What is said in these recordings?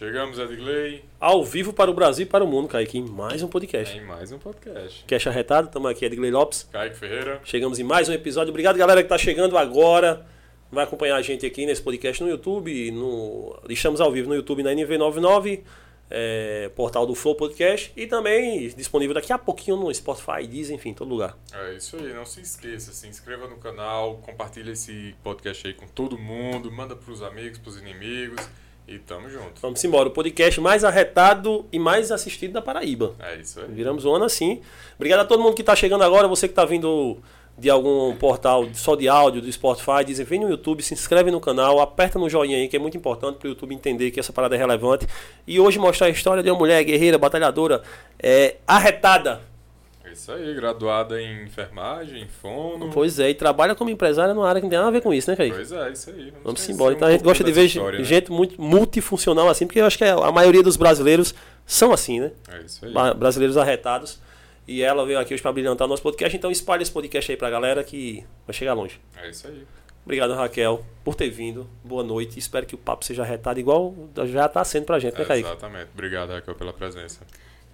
Chegamos, Edgley. Ao vivo para o Brasil e para o mundo, Kaique, em mais um podcast. Em mais um podcast. Cash arretado, estamos aqui, Edgley Lopes. Kaique Ferreira. Chegamos em mais um episódio. Obrigado, galera, que está chegando agora. Vai acompanhar a gente aqui nesse podcast no YouTube. No... Estamos ao vivo no YouTube na NV99, é, portal do Flow Podcast. E também disponível daqui a pouquinho no Spotify, Deezer, enfim, todo lugar. É isso aí, não se esqueça, se inscreva no canal, compartilha esse podcast aí com todo mundo, manda para os amigos, para os inimigos. E tamo junto. Vamos embora. O podcast mais arretado e mais assistido da Paraíba. É isso aí. Viramos um ano assim. Obrigado a todo mundo que está chegando agora. Você que está vindo de algum portal só de áudio, do Spotify, dizem, vem no YouTube, se inscreve no canal, aperta no joinha aí, que é muito importante para o YouTube entender que essa parada é relevante. E hoje mostrar a história de uma mulher guerreira, batalhadora, é, arretada. Isso aí, graduada em enfermagem, em fono. Pois é, e trabalha como empresária numa área que não tem nada a ver com isso, né, Kaique? Pois é, isso aí. Vamos conhecer embora. um Então a gente gosta de ver história, né? gente muito multifuncional assim, porque eu acho que a maioria dos brasileiros são assim, né? É isso aí. Ba- brasileiros arretados. E ela veio aqui hoje para brilhantar o nosso podcast, então espalhe esse podcast aí pra galera que vai chegar longe. É isso aí. Obrigado, Raquel, por ter vindo. Boa noite. Espero que o papo seja arretado igual já tá sendo pra gente, né, Kaique? Exatamente. Obrigado, Raquel, pela presença.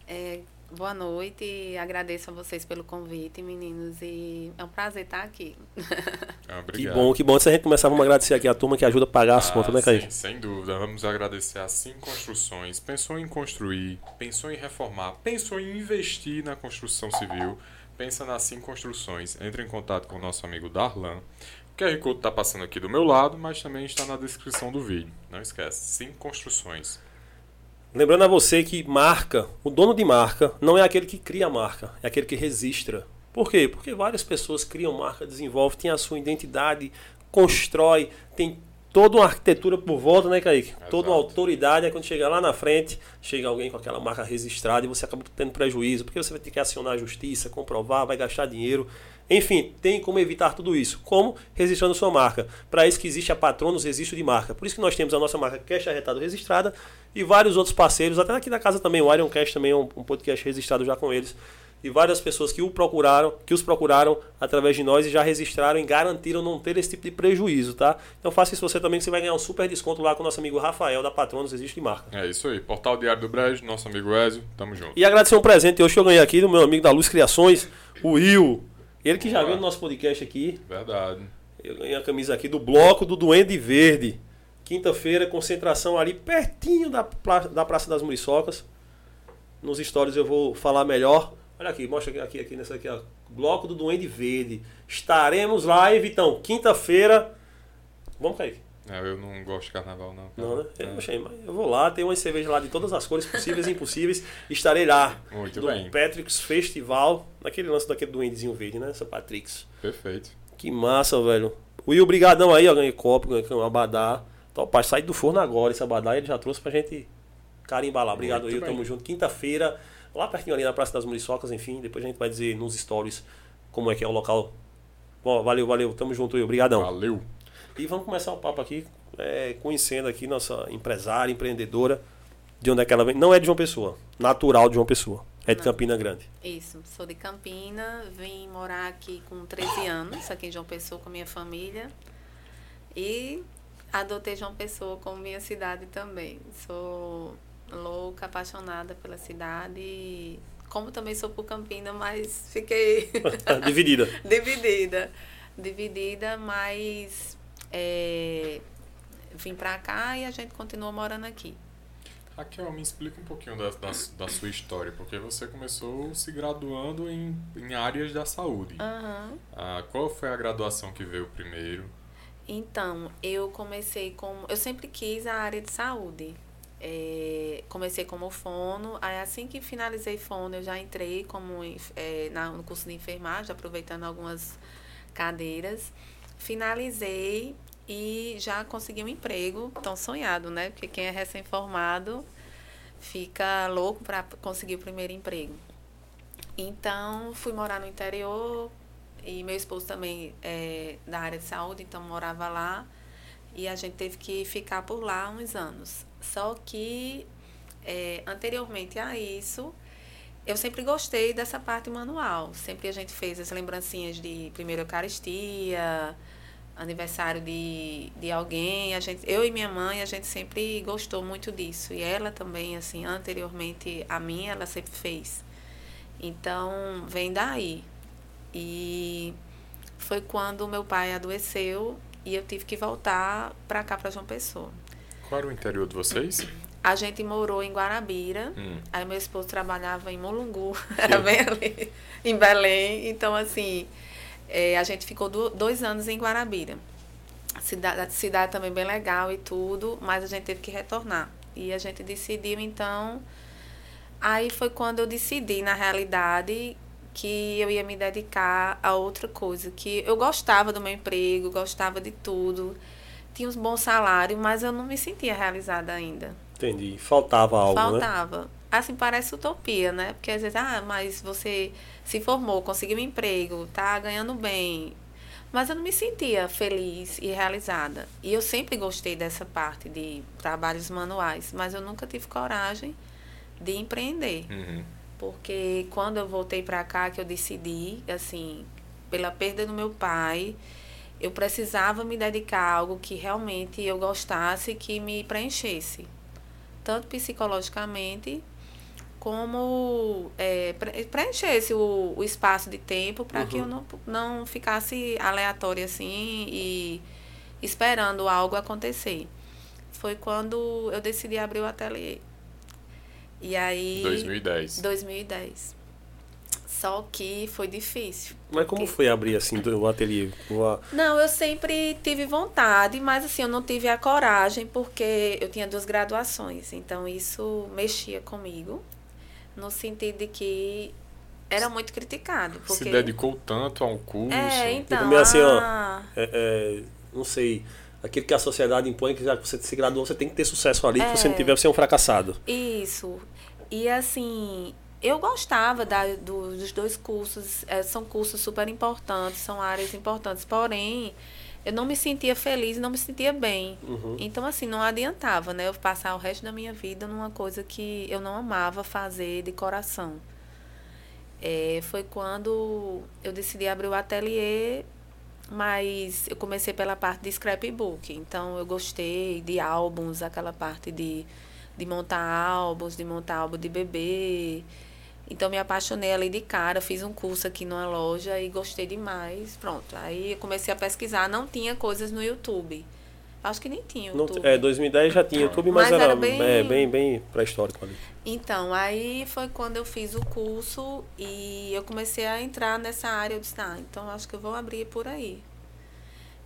É, boa noite e agradeço a vocês pelo convite, meninos. E é um prazer estar aqui. Ah, Que Obrigado. bom, que bom. Se a gente começar, vamos agradecer aqui a turma que ajuda a pagar as Ah, contas, né, sim, Kaique? sem dúvida. Vamos agradecer a Sim Construções. Pensou em construir, pensou em reformar, pensou em investir na construção civil. Pensa na Sim Construções. Entre em contato com o nosso amigo Darlan. O QR Code está passando aqui do meu lado, mas também está na descrição do vídeo. Não esquece, Sim Construções. Lembrando a você que marca, o dono de marca, não é aquele que cria a marca, é aquele que registra. Por quê? Porque várias pessoas criam marca, desenvolvem, tem a sua identidade, constrói, tem toda uma arquitetura por volta, né, Kaique? Toda uma Exato. autoridade, aí quando chegar lá na frente, chega alguém com aquela marca registrada e você acaba tendo prejuízo, porque você vai ter que acionar a justiça, comprovar, vai gastar dinheiro. Enfim, tem como evitar tudo isso. Como? Registrando sua marca. Para isso que existe a Patronos Registro de Marca. Por isso que nós temos a nossa marca Cash Arretado registrada e vários outros parceiros, até aqui da casa também, o Iron Cash também é um, um podcast registrado já com eles. E várias pessoas que o procuraram, que os procuraram através de nós e já registraram e garantiram não ter esse tipo de prejuízo, tá? Então faça isso você também que você vai ganhar um super desconto lá com o nosso amigo Rafael da Patronos Registro de Marca. É isso aí. Portal Diário do Brejo, nosso amigo Ezio. Tamo junto. E agradecer um presente hoje que eu ganhei aqui do meu amigo da Luz Criações, o Will. Ele que já veio no nosso podcast aqui. Verdade. Eu ganhei a camisa aqui do Bloco do Duende Verde. Quinta-feira, concentração ali pertinho da, da Praça das Muriçocas. Nos stories eu vou falar melhor. Olha aqui, mostra aqui, aqui, aqui nessa aqui, ó. Bloco do Duende Verde. Estaremos live, então, quinta-feira. Vamos, Kaique? É, eu não gosto de carnaval, não. Não, né? É. Eu, achei, mas eu vou lá, tem uma cerveja lá de todas as cores possíveis e impossíveis. Estarei lá. Muito no bem. Patrick's Festival. Naquele lance daquele duendezinho verde, né? Essa Patrick's. Perfeito. Que massa, velho. Will, brigadão aí, ó. Ganhei copo, ganhei um abadá. Então, pai, sai do forno agora. Esse abadá ele já trouxe pra gente carimbar lá. Obrigado, Muito Will. bem. Tamo junto. Quinta-feira, lá pertinho ali na Praça das Muriçocas, enfim. Depois a gente vai dizer nos stories como é que é o local. Bom, valeu, valeu. Tamo junto, Will. Obrigadão. Valeu. E vamos começar o papo aqui, é, conhecendo aqui nossa empresária, empreendedora. De onde é que ela vem? Não é de João Pessoa. Natural de João Pessoa. É de Não. Campina Grande. Isso, sou de Campina, vim morar aqui com 13 anos, aqui em João Pessoa com minha família. E adotei João Pessoa como minha cidade também. Sou louca, apaixonada pela cidade. Como também sou por Campina, mas fiquei Dividida. dividida. Dividida, mas é, vim pra cá e a gente continua morando aqui. Raquel, me explica um pouquinho da, da, da sua história, porque você começou se graduando em, em áreas da saúde. Aham. Ah, qual foi a graduação que veio primeiro? Então, eu comecei como. Eu sempre quis a área de saúde. É, comecei como fono, aí assim que finalizei fono, eu já entrei como é, na, no curso de enfermagem, aproveitando algumas cadeiras. Finalizei e já consegui um emprego, tão sonhado, né? Porque quem é recém-formado fica louco para conseguir o primeiro emprego. Então, fui morar no interior e meu esposo também é da área de saúde, então morava lá. E a gente teve que ficar por lá uns anos. Só que, é, anteriormente a isso, eu sempre gostei dessa parte manual. Sempre a gente fez as lembrancinhas de primeira Eucaristia, aniversário de, de alguém, a gente, eu e minha mãe, a gente sempre gostou muito disso. E ela também, assim, anteriormente a mim, ela sempre fez. Então, vem daí. E foi quando meu pai adoeceu e eu tive que voltar para cá, para João Pessoa. Qual era o interior de vocês? A gente morou em Guarabira, hum. aí meu esposo trabalhava em Molungu, era bem ali, em Belém. Então, assim, é, a gente ficou do, dois anos em Guarabira. A cidade, cidade também bem legal e tudo, mas a gente teve que retornar. E a gente decidiu, então. Aí foi quando eu decidi, na realidade, que eu ia me dedicar a outra coisa. Que eu gostava do meu emprego, gostava de tudo, tinha um bom salário, mas eu não me sentia realizada ainda. Entendi. Faltava algo, Faltava. né? Faltava. Assim, parece utopia, né? Porque às vezes, ah, mas você se formou, conseguiu um emprego, tá ganhando bem. Mas eu não me sentia feliz e realizada. E eu sempre gostei dessa parte de trabalhos manuais, mas eu nunca tive coragem de empreender. Uhum. Porque quando eu voltei para cá, que eu decidi, assim, pela perda do meu pai, eu precisava me dedicar a algo que realmente eu gostasse, que me preenchesse. Tanto psicologicamente como é, preenchesse o, o espaço de tempo para uhum. que eu uhum. não, não ficasse aleatória assim e esperando algo acontecer. Foi quando eu decidi abrir o ateliê. E aí. 2010. 2010. Só que foi difícil. Mas como foi abrir assim o ateliê? Não, eu sempre tive vontade, mas assim, eu não tive a coragem porque eu tinha duas graduações. Então isso mexia comigo no sentido de que era muito criticado. Porque... Se dedicou tanto a um curso. É, então. Tipo, assim, ó, ah. é, é, não sei, aquilo que a sociedade impõe, que já que você se graduou, você tem que ter sucesso ali, é, se você não tiver, você é um fracassado. Isso. E assim, eu gostava da, do, dos dois cursos, é, são cursos super importantes, são áreas importantes, porém eu não me sentia feliz, não me sentia bem. Uhum. Então, assim, não adiantava, né? Eu passar o resto da minha vida numa coisa que eu não amava fazer de coração. É, foi quando eu decidi abrir o ateliê, mas eu comecei pela parte de scrapbook. Então, eu gostei de álbuns, aquela parte de, de montar álbuns, de montar álbum de bebê, então me apaixonei ali de cara, fiz um curso aqui numa loja e gostei demais. Pronto. Aí eu comecei a pesquisar, não tinha coisas no YouTube. Acho que nem tinha YouTube. Não, é, 2010 já tinha YouTube, mas, mas era, era, bem, é, bem, bem pré-histórico ali. Então, aí foi quando eu fiz o curso e eu comecei a entrar nessa área. Eu disse, ah, então acho que eu vou abrir por aí.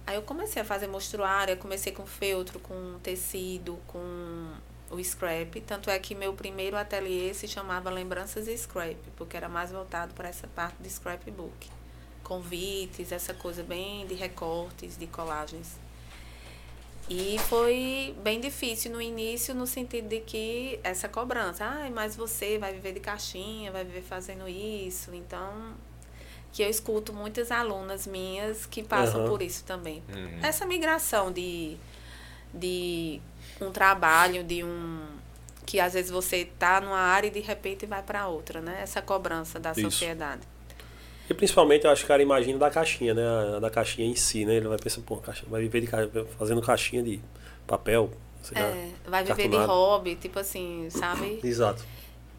Aí eu comecei a fazer mostruária, comecei com feltro, com tecido, com o scrap. Tanto é que meu primeiro ateliê se chamava Lembranças e Scrap, porque era mais voltado para essa parte de scrapbook. Convites, essa coisa bem de recortes, de colagens. E foi bem difícil no início, no sentido de que essa cobrança, ah, mas você vai viver de caixinha, vai viver fazendo isso. Então, que eu escuto muitas alunas minhas que passam uhum. por isso também. Uhum. Essa migração de, de um trabalho, de um que às vezes você está numa área e de repente vai para outra, né? Essa cobrança da Isso. sociedade. E principalmente eu acho que o cara imagina da caixinha, né? Da caixinha em si, né? Ele vai pensar, pô, caixinha, vai viver de fazendo caixinha de papel. é, lá, vai viver cartonado. de hobby, tipo assim, sabe? Exato.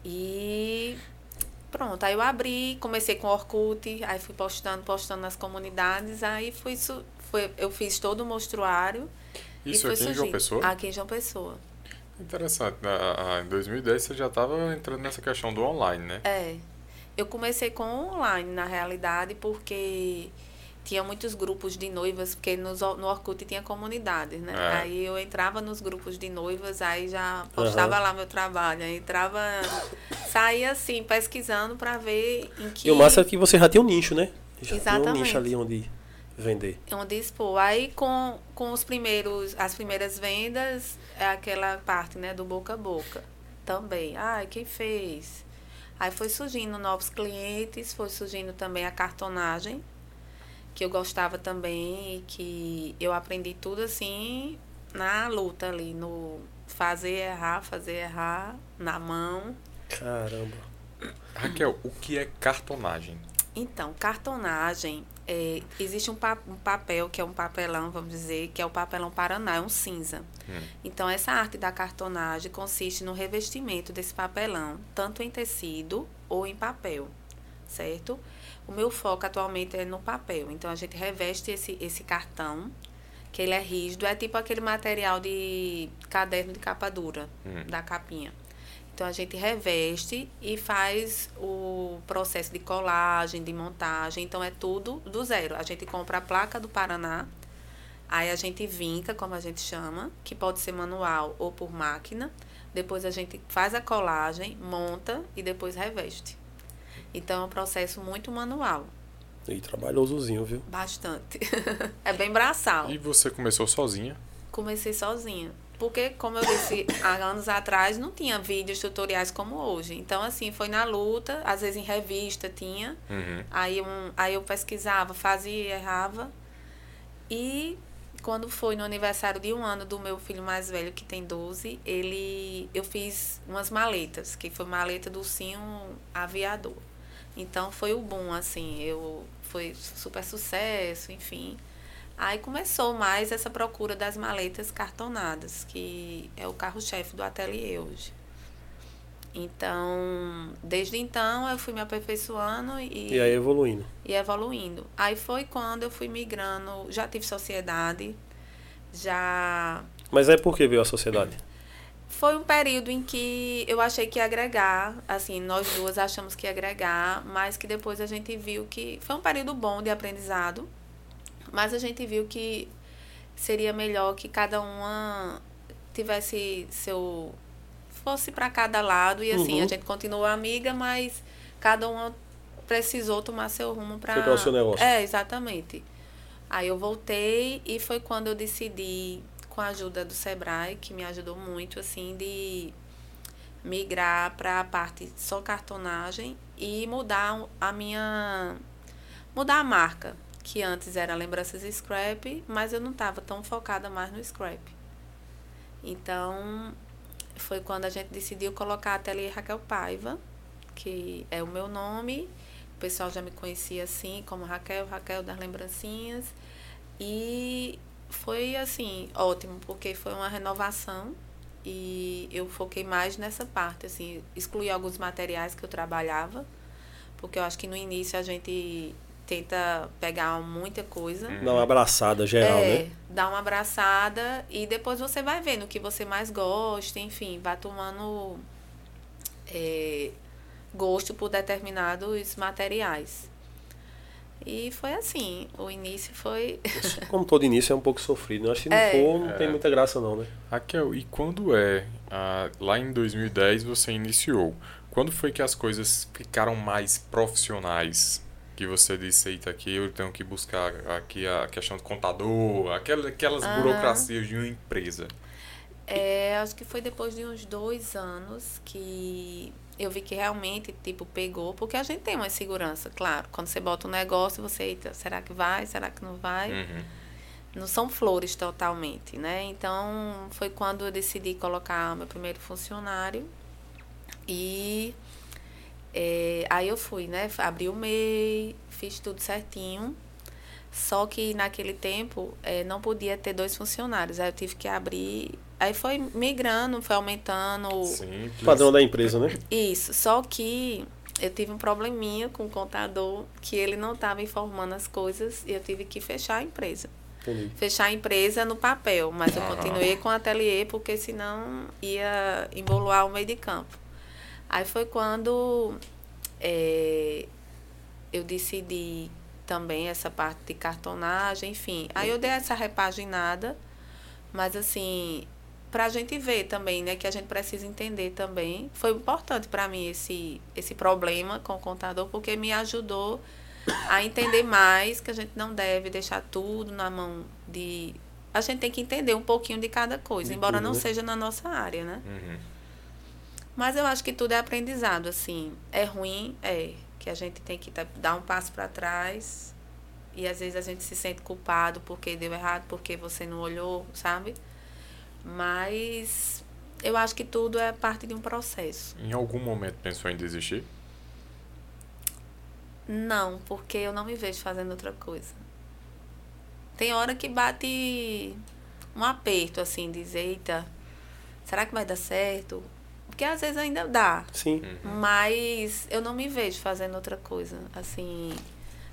E pronto, aí eu abri, comecei com Orkut, aí fui postando, postando nas comunidades, aí fui, foi, eu fiz todo o mostruário isso aqui em João Pessoa? Aqui em João Pessoa. Interessante. Em 2010 você já estava entrando nessa questão do online, né? É. Eu comecei com online, na realidade, porque tinha muitos grupos de noivas, porque no, no Orkut tinha comunidades, né? É. Aí eu entrava nos grupos de noivas, aí já postava uhum. lá meu trabalho. Aí entrava, saía assim, pesquisando para ver em que... E o massa é que você já tinha um nicho, né? Já Exatamente. tinha um nicho ali onde vender. Onde expor. Aí com, com os primeiros, as primeiras vendas, é aquela parte, né, do boca a boca. Também. Ai, quem fez? Aí foi surgindo novos clientes, foi surgindo também a cartonagem, que eu gostava também e que eu aprendi tudo assim na luta ali, no fazer errar, fazer errar, na mão. Caramba. Raquel, o que é cartonagem? Então, cartonagem é, existe um, pa um, papel, que é um papelão, vamos dizer, que é o papelão Paraná, é um cinza. Hum. Então, essa arte da cartonagem consiste no revestimento desse papelão, tanto em tecido ou em papel, certo? O meu foco atualmente é no papel. Então, a gente reveste esse, esse cartão, que ele é rígido, é tipo aquele material de caderno de capa dura, hum. da capinha. Então a gente reveste e faz o processo de colagem, de montagem. Então é tudo do zero. A gente compra a placa do Paraná, aí a gente vinca, como a gente chama, que pode ser manual ou por máquina. Depois a gente faz a colagem, monta e depois reveste. Então é um processo muito manual. E trabalhosozinho, viu? Bastante. é bem braçal. E você começou sozinha? Comecei sozinha. Porque, como eu disse, há anos atrás não tinha vídeos tutoriais como hoje. Então, assim, foi na luta, às vezes em revista tinha. Uhum. Aí, um, aí eu pesquisava, fazia, errava. E quando foi no aniversário de um ano do meu filho mais velho, que tem 12, ele, eu fiz umas maletas, que foi maleta do Sim Aviador. Então foi o boom, assim, eu foi super sucesso, enfim. Aí começou mais essa procura das maletas cartonadas, que é o carro-chefe do ateliê hoje. Então, desde então eu fui me aperfeiçoando e. E aí evoluindo. E evoluindo. Aí foi quando eu fui migrando, já tive sociedade, já. Mas aí por que veio a sociedade? Foi um período em que eu achei que ia agregar, assim, nós duas achamos que ia agregar, mas que depois a gente viu que foi um período bom de aprendizado mas a gente viu que seria melhor que cada uma tivesse seu fosse para cada lado e assim uhum. a gente continuou amiga, mas cada uma precisou tomar seu rumo para o seu negócio. É, exatamente. Aí eu voltei e foi quando eu decidi com a ajuda do Sebrae, que me ajudou muito assim de migrar para a parte só cartonagem e mudar a minha mudar a marca que antes era lembranças scrap, mas eu não estava tão focada mais no scrap. Então, foi quando a gente decidiu colocar a Ateliê Raquel Paiva, que é o meu nome. O pessoal já me conhecia assim, como Raquel, Raquel das Lembrancinhas. E foi assim, ótimo, porque foi uma renovação e eu foquei mais nessa parte, assim, excluí alguns materiais que eu trabalhava, porque eu acho que no início a gente tenta pegar muita coisa. Dá uma abraçada geral, é, né? Dá uma abraçada e depois você vai vendo o que você mais gosta, enfim, vai tomando é, gosto por determinados materiais. E foi assim, o início foi. Como todo início é um pouco sofrido, né? Acho que se não é. for, não é. tem muita graça não, né? Raquel, e quando é, ah, lá em 2010 você iniciou, quando foi que as coisas ficaram mais profissionais? Que você disse, eita, aqui eu tenho que buscar aqui a questão do contador, aquelas, aquelas burocracias de uma empresa. É, acho que foi depois de uns dois anos que eu vi que realmente, tipo, pegou, porque a gente tem uma segurança, claro. Quando você bota um negócio, você, eita, será que vai? Será que não vai? Uhum. Não são flores totalmente, né? Então, foi quando eu decidi colocar meu primeiro funcionário e é, aí eu fui, né? Abri o MEI, fiz tudo certinho. Só que naquele tempo é, não podia ter dois funcionários. Aí eu tive que abrir. Aí foi migrando, foi aumentando. Sim, padrão da empresa, né? Isso. Só que eu tive um probleminha com o contador que ele não estava informando as coisas e eu tive que fechar a empresa. Entendi. Fechar a empresa no papel, mas eu continuei com o ateliê porque senão ia emboloar o meio de campo. Aí foi quando é, eu decidi também essa parte de cartonagem, enfim. Aí eu dei essa repaginada, mas assim, para a gente ver também, né, que a gente precisa entender também. Foi importante para mim esse, esse problema com o contador, porque me ajudou a entender mais que a gente não deve deixar tudo na mão de. A gente tem que entender um pouquinho de cada coisa, embora não né? seja na nossa área, né? Uhum. Mas eu acho que tudo é aprendizado, assim. É ruim, é. Que a gente tem que dar um passo para trás. E às vezes a gente se sente culpado porque deu errado, porque você não olhou, sabe? Mas eu acho que tudo é parte de um processo. Em algum momento pensou em desistir? Não, porque eu não me vejo fazendo outra coisa. Tem hora que bate um aperto, assim, dizer, eita, será que vai dar certo? Porque às vezes ainda dá. Sim. Mas eu não me vejo fazendo outra coisa. Assim,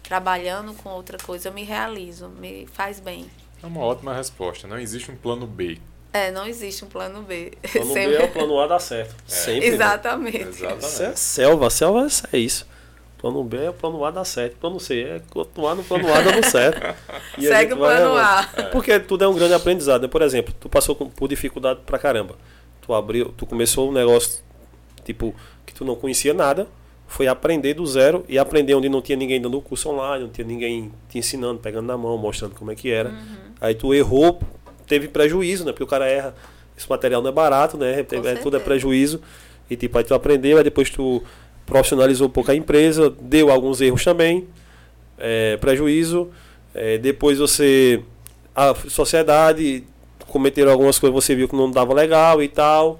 trabalhando com outra coisa, eu me realizo, me faz bem. É uma ótima resposta. Não existe um plano B. É, não existe um plano B. Plano B é o plano A dá certo. Sempre. né? Exatamente. Isso é Exatamente. selva. A selva é isso. Plano B é o plano A dá certo. Plano C é continuar no plano A dando certo. E Segue o plano. A. Porque tudo é um grande aprendizado. né? Por exemplo, tu passou com- por dificuldade pra caramba. Tu abriu, tu começou um negócio tipo que tu não conhecia nada, foi aprender do zero e aprender onde não tinha ninguém dando curso online, não tinha ninguém te ensinando, pegando na mão, mostrando como é que era. Aí tu errou, teve prejuízo, né? Porque o cara erra, esse material não é barato, né? É, tudo é prejuízo. E tipo, aí tu aprendeu, aí depois tu profissionalizou um pouco a empresa, deu alguns erros também, é, prejuízo. É, depois você. A sociedade cometeram algumas coisas, você viu que não dava legal e tal.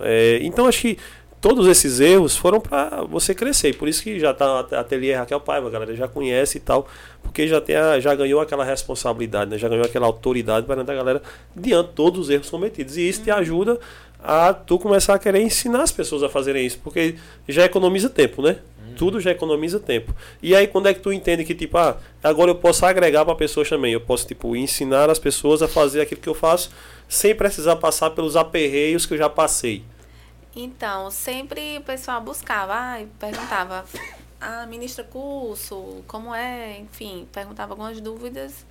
É, então acho que todos esses erros foram para você crescer. Por isso que já tá a ateliê Raquel Paiva, a galera já conhece e tal, porque já tem a- já ganhou aquela responsabilidade, né? Já ganhou aquela autoridade perante a galera diante de todos os erros cometidos. E isso te ajuda a tu começar a querer ensinar as pessoas a fazerem isso, porque já economiza tempo, né? Tudo já economiza tempo. E aí quando é que tu entende que tipo, ah, agora eu posso agregar para pessoas também, eu posso tipo ensinar as pessoas a fazer aquilo que eu faço sem precisar passar pelos aperreios que eu já passei. Então, sempre o pessoal buscava, ai, perguntava, ah, ministra curso, como é, enfim, perguntava algumas dúvidas.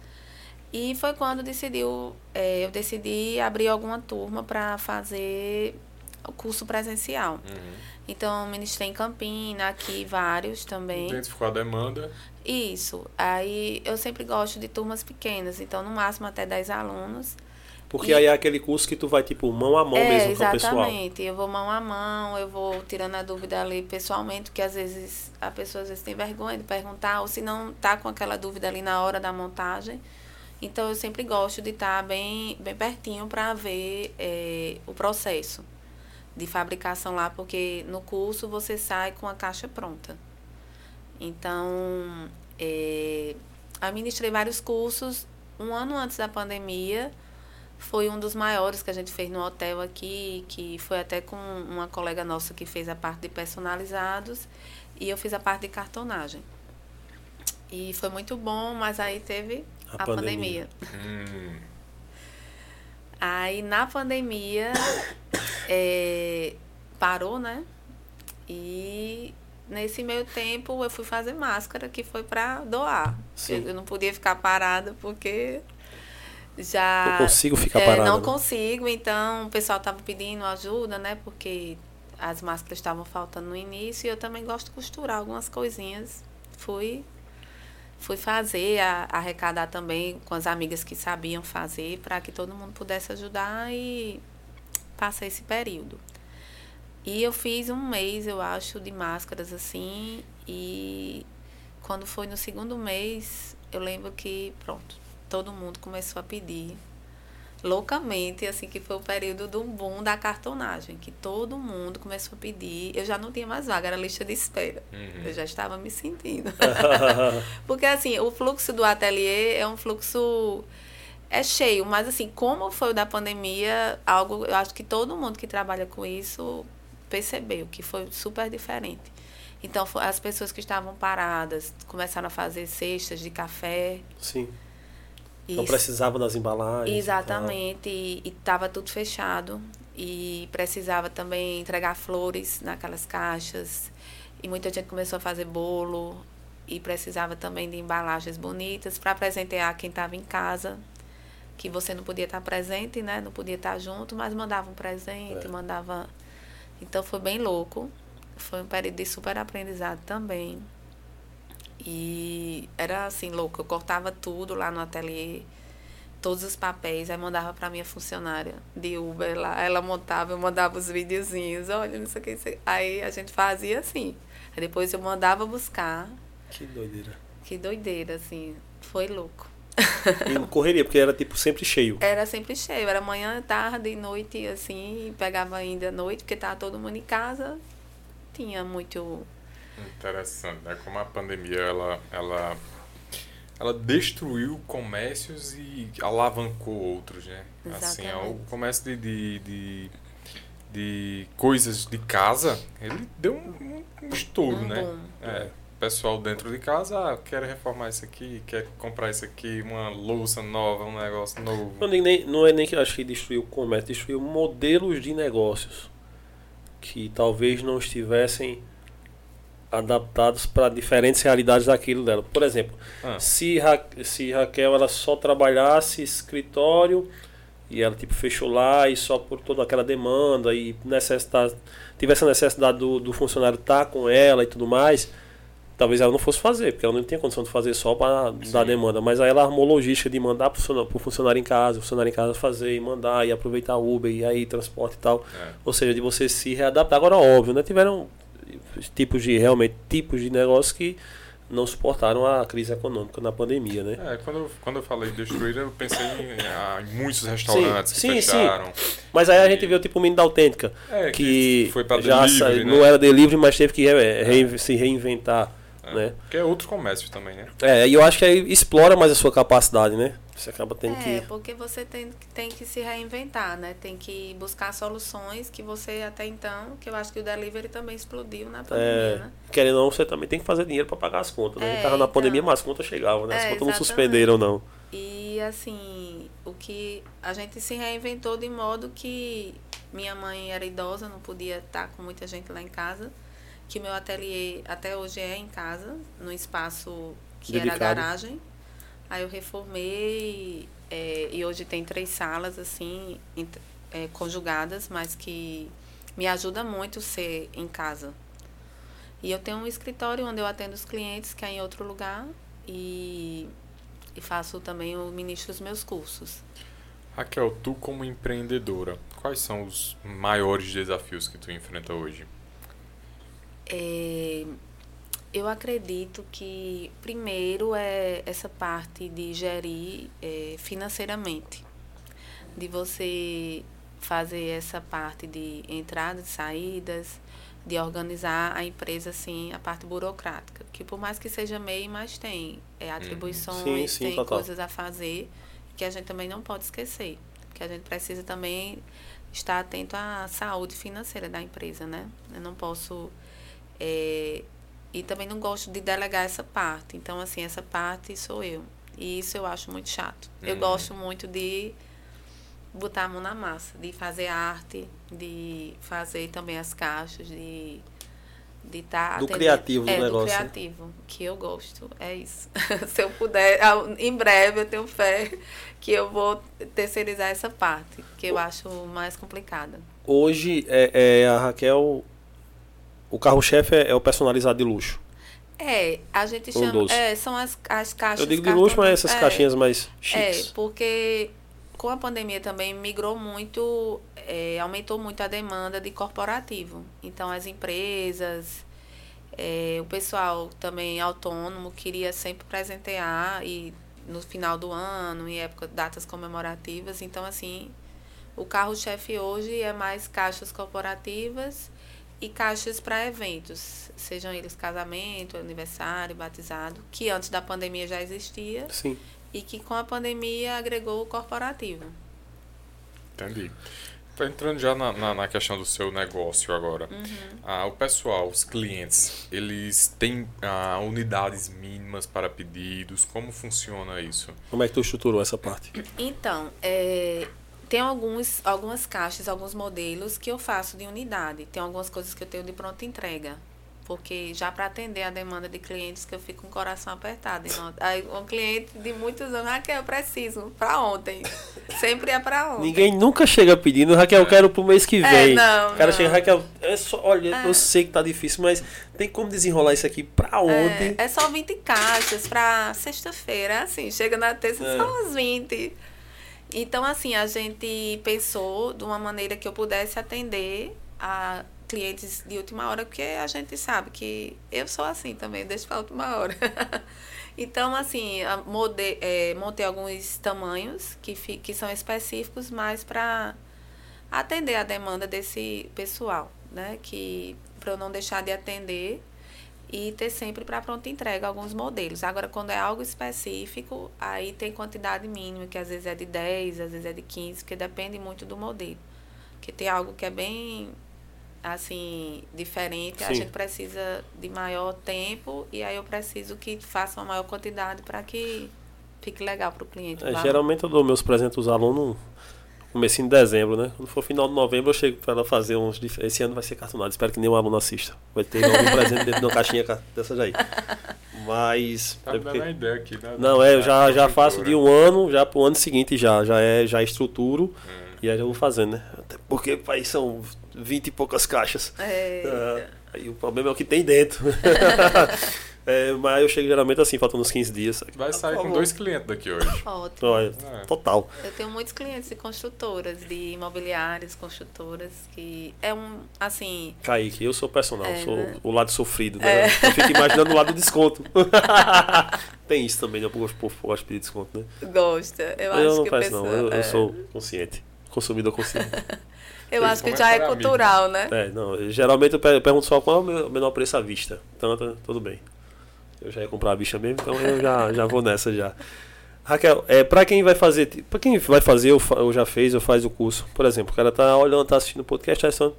E foi quando decidiu, eh, eu decidi abrir alguma turma para fazer o curso presencial. Então, ministrei em Campina, aqui vários também. Identificou a demanda. Isso. Aí eu sempre gosto de turmas pequenas, então no máximo até 10 alunos. Porque E- aí é aquele curso que tu vai tipo mão a mão é, mesmo com o pessoal. exatamente. Eu vou mão a mão, eu vou tirando a dúvida ali pessoalmente, porque às vezes a pessoa às vezes tem vergonha de perguntar, ou se não tá com aquela dúvida ali na hora da montagem. Então eu sempre gosto de estar bem, bem pertinho para ver eh, o processo de fabricação lá, porque no curso você sai com a caixa pronta. Então, eh, administrei vários cursos. Um ano antes da pandemia, foi um dos maiores que a gente fez no hotel aqui, que foi até com uma colega nossa que fez a parte de personalizados e eu fiz a parte de cartonagem. E foi muito bom, mas aí teve A a, pandemia. pandemia. Hum, Aí na pandemia é, parou, né? E nesse meio tempo eu fui fazer máscara, que foi para doar. Sim. Eu não podia ficar parada porque já. Não consigo ficar É, parada. Não né? consigo, então o pessoal estava pedindo ajuda, né? Porque as máscaras estavam faltando no início e eu também gosto de costurar algumas coisinhas. Fui fui fazer, a- arrecadar também com as amigas que sabiam fazer para que todo mundo pudesse ajudar e passar esse período. E eu fiz um mês, eu acho, de máscaras assim e quando foi no segundo mês, eu lembro que pronto, todo mundo começou a pedir loucamente, assim, que foi o período do boom da cartonagem, que todo mundo começou a pedir. Eu já não tinha mais vaga, era lista de espera. Uhum. Eu já estava me sentindo. Porque, assim, o fluxo do ateliê é um fluxo. É cheio, mas, assim, como foi o da pandemia, algo. Eu acho que todo mundo que trabalha com isso percebeu que foi super diferente. Então, as pessoas que estavam paradas começaram a fazer cestas de café. Sim. Não precisava das embalagens. Exatamente, e estava tudo fechado. E precisava também entregar flores naquelas caixas. E muita gente começou a fazer bolo. E precisava também de embalagens bonitas para presentear quem estava em casa. Que você não podia estar presente, né? Não podia estar junto, mas mandava um presente, É. mandava. Então foi bem louco. Foi um período de super aprendizado também. E era assim, louco. Eu cortava tudo lá no ateliê, todos os papéis, aí mandava para minha funcionária de Uber lá. Ela montava, eu mandava os videozinhos, olha, não sei o que. aí. A gente fazia assim. Aí depois eu mandava buscar. Que doideira. Que doideira, assim. Foi louco. E não correria, porque era tipo sempre cheio. Era sempre cheio, era manhã, tarde, noite, assim, pegava ainda à noite, porque tava todo mundo em casa. Tinha muito Interessante, né? Como a pandemia ela, ela, ela destruiu comércios e alavancou outros, né? Assim, é o Exatamente. comércio de, de, de, de coisas de casa, ele deu um, um estouro, Um né? É, o pessoal dentro de casa, ah, quer reformar isso aqui, quer comprar isso aqui, uma louça nova, um negócio novo. Não, nem, não é nem que eu acho que destruiu o comércio, destruiu modelos de negócios que talvez não estivessem adaptados para diferentes realidades daquilo dela. Por exemplo, Ah, se, Ra se Raquel ela só trabalhasse escritório e ela tipo fechou lá e só por toda aquela demanda e necessidade tivesse a necessidade do, do funcionário estar com ela e tudo mais talvez ela não fosse fazer porque ela não tinha condição de fazer só para dar demanda. Mas aí ela armou logística de mandar para o funcionário em casa o funcionário em casa fazer e mandar e aproveitar Uber e aí transporte e tal. É. ou seja de você se readaptar. Agora óbvio né? Tiveram tipos de realmente tipos de negócios que não suportaram a crise econômica na pandemia, né? É, quando, eu- quando eu falei destruir, eu pensei em, ah, em muitos restaurantes Sim, que sim, fecharam. Mas aí a gente o tipo Menino da Autêntica, É, que, foi para já delivery, sa- né? não era delivery, mas teve que re- re- se reinventar, É, né? Que é outro comércio também, né? É, e eu acho que aí explora mais a sua capacidade, né? Você acaba tendo É, que... porque você tem, tem que se reinventar, né? Tem que buscar soluções que você até então, que eu acho que o delivery também explodiu na pandemia, É, né? querendo ou não, você também tem que fazer dinheiro para pagar as contas, né? a gente É, tava na então. pandemia, mas as contas chegavam, né? As É, contas não exatamente. suspenderam, não. E assim, o que a gente se reinventou de modo que minha mãe era idosa, não podia estar com muita gente lá em casa, que meu ateliê até hoje é em casa, no espaço que era Dedicado. a garagem. Aí eu reformei é, e hoje tem três salas assim é, conjugadas, mas que me ajuda muito ser em casa. E eu tenho um escritório onde eu atendo os clientes, que é em outro lugar, e, e faço também o ministro dos meus cursos. Raquel, tu como empreendedora, quais são os maiores desafios que tu enfrenta hoje? É, eu acredito que primeiro é essa parte de gerir é, financeiramente, de você fazer essa parte de entradas e saídas, de organizar a empresa assim, a parte burocrática, que por mais que seja MEI, mas tem é, atribuições, Sim, sim, tem total. coisas a fazer que a gente também não pode esquecer, que a gente precisa também estar atento à saúde financeira da empresa, né? Eu não posso é, e também não gosto de delegar essa parte. Então, assim, essa parte sou eu. E isso eu acho muito chato. Eu Uhum. gosto muito de botar a mão na massa, de fazer arte, de fazer também as caixas, de de estar Do criativo do é, negócio, do né? criativo, que eu gosto. É isso. Se eu puder, em breve eu tenho fé que eu vou terceirizar essa parte, que eu acho mais complicada. Hoje, é, é, a Raquel... O carro-chefe é, é o personalizado de luxo. É, a gente chama. É, são as, as caixas. Eu digo de luxo, mas essas é, caixinhas mais É, chiques. porque com a pandemia também migrou muito, é, aumentou muito a demanda de corporativo. Então as empresas, é, o pessoal também autônomo queria sempre presentear e no final do ano, em época datas comemorativas. Então assim, o carro-chefe hoje é mais caixas corporativas e caixas para eventos, sejam eles casamento, aniversário, batizado, que antes da pandemia já existia Sim. e que com a pandemia agregou o corporativo. Entendi. Entrando já na, na, na questão do seu negócio agora. Ah, o pessoal, os clientes, eles têm ah, unidades mínimas para pedidos? Como funciona isso? Como é que tu estruturou essa parte? Então, é, tem alguns, algumas caixas, alguns modelos que eu faço de unidade. Tem algumas coisas que eu tenho de pronta entrega. Porque já para atender a demanda de clientes que eu fico com o coração apertado. Aí um cliente de muitos anos, que eu preciso, para ontem. Sempre é para ontem. Ninguém nunca chega pedindo, Raquel, eu quero pro mês que É, vem. não, o cara não. chega, Raquel, é só, olha, É. eu sei que tá difícil, mas tem como desenrolar isso aqui pra ontem? É, é só 20 caixas para sexta-feira, assim, chega na terça, É. só as 20. Então, assim, a gente pensou de uma maneira que eu pudesse atender a clientes de última hora, porque a gente sabe que eu sou assim também, deixo para última hora. então, assim, mode, é, montei alguns tamanhos que, que são específicos mais para atender a demanda desse pessoal, né? Que para eu não deixar de atender e ter sempre para pronta entrega alguns modelos. Agora, quando é algo específico, aí tem quantidade mínima, que às vezes é de 10, às vezes é de 15, porque depende muito do modelo. Porque tem algo que é bem assim diferente, a Sim. gente precisa de maior tempo e aí eu preciso que faça uma maior quantidade para que fique legal para o cliente. É, geralmente eu dou meus presentes aos alunos no comecinho de dezembro, né? Quando for final de novembro, eu chego para ela fazer uns. Esse ano vai ser cartunado, espero que nenhum aluno assista. Vai ter algum presente dentro de uma caixinha ca- dessas aí. Mas. Tá é porque- dando a ideia aqui, né? Não, é, eu já, Da já faço de construtora. um ano já pro ano seguinte já. Já é, já estruturo Hum. e aí já vou fazendo, né? Até porque aí são 20 e poucas caixas. É, Ah, aí o problema é o que tem dentro. É, mas eu chego geralmente assim, faltando uns 15 dias. Vai sair com dois clientes daqui hoje. ótimo. Olha, É. total. Eu tenho muitos clientes de construtoras, de imobiliárias, construtoras, que é um, assim, Kaique, eu sou personal, É, sou né? o lado sofrido, né? Eu fico imaginando o lado do desconto. Tem isso também, né? O povo gosta de pedir desconto, né? gosta. Eu, Eu, acho não pessoa, não. Eu, eu é, sou consciente. Consumidor consciente. eu acho que já é é cultural, né? é, não. geralmente eu pe- eu pergunto só qual é o meu- menor preço à vista. Então, tá- tudo bem. Eu já ia comprar a vista mesmo, então eu já, já vou nessa já. Raquel, é, pra quem vai fazer, para quem vai fazer, ou, já fez, ou faz o curso, por exemplo, o cara tá olhando, tá assistindo o podcast tá assistindo,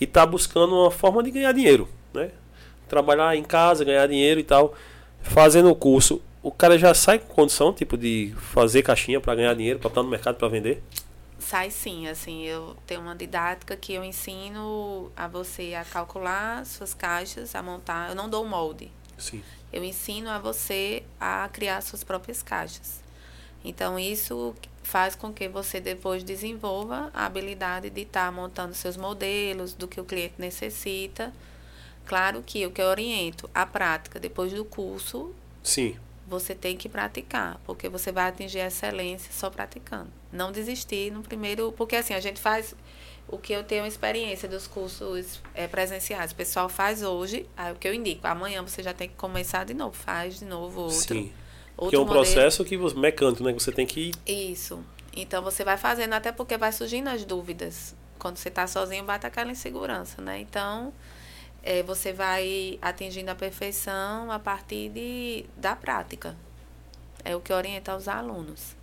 e tá buscando uma forma de ganhar dinheiro, né? Trabalhar em casa, ganhar dinheiro e tal. Fazendo o curso, o cara já sai com condição, tipo, de fazer caixinha para ganhar dinheiro, para estar no mercado para vender? Sai sim, assim, eu tenho uma didática que eu ensino a você a calcular suas caixas, a montar. Eu não dou o molde. Sim. Eu ensino a você a criar suas próprias caixas. Então, isso faz com que você depois desenvolva a habilidade de estar montando seus modelos, do que o cliente necessita. Claro que o que eu oriento, a prática, depois do curso, Sim. você tem que praticar, porque você vai atingir a excelência só praticando. Não desistir no primeiro, porque assim, a gente faz o que eu tenho experiência dos cursos eh, presenciais. O pessoal faz hoje, aí o que eu indico, amanhã você já tem que começar de novo, faz de novo outro. Sim. Que outro é um modelo. processo que você, mecânico, né? Que você tem que Isso. Então você vai fazendo, até porque vai surgindo as dúvidas. Quando você está sozinho, bate aquela insegurança, né? Então, eh, você vai atingindo a perfeição a partir de, da prática. É o que orienta os alunos.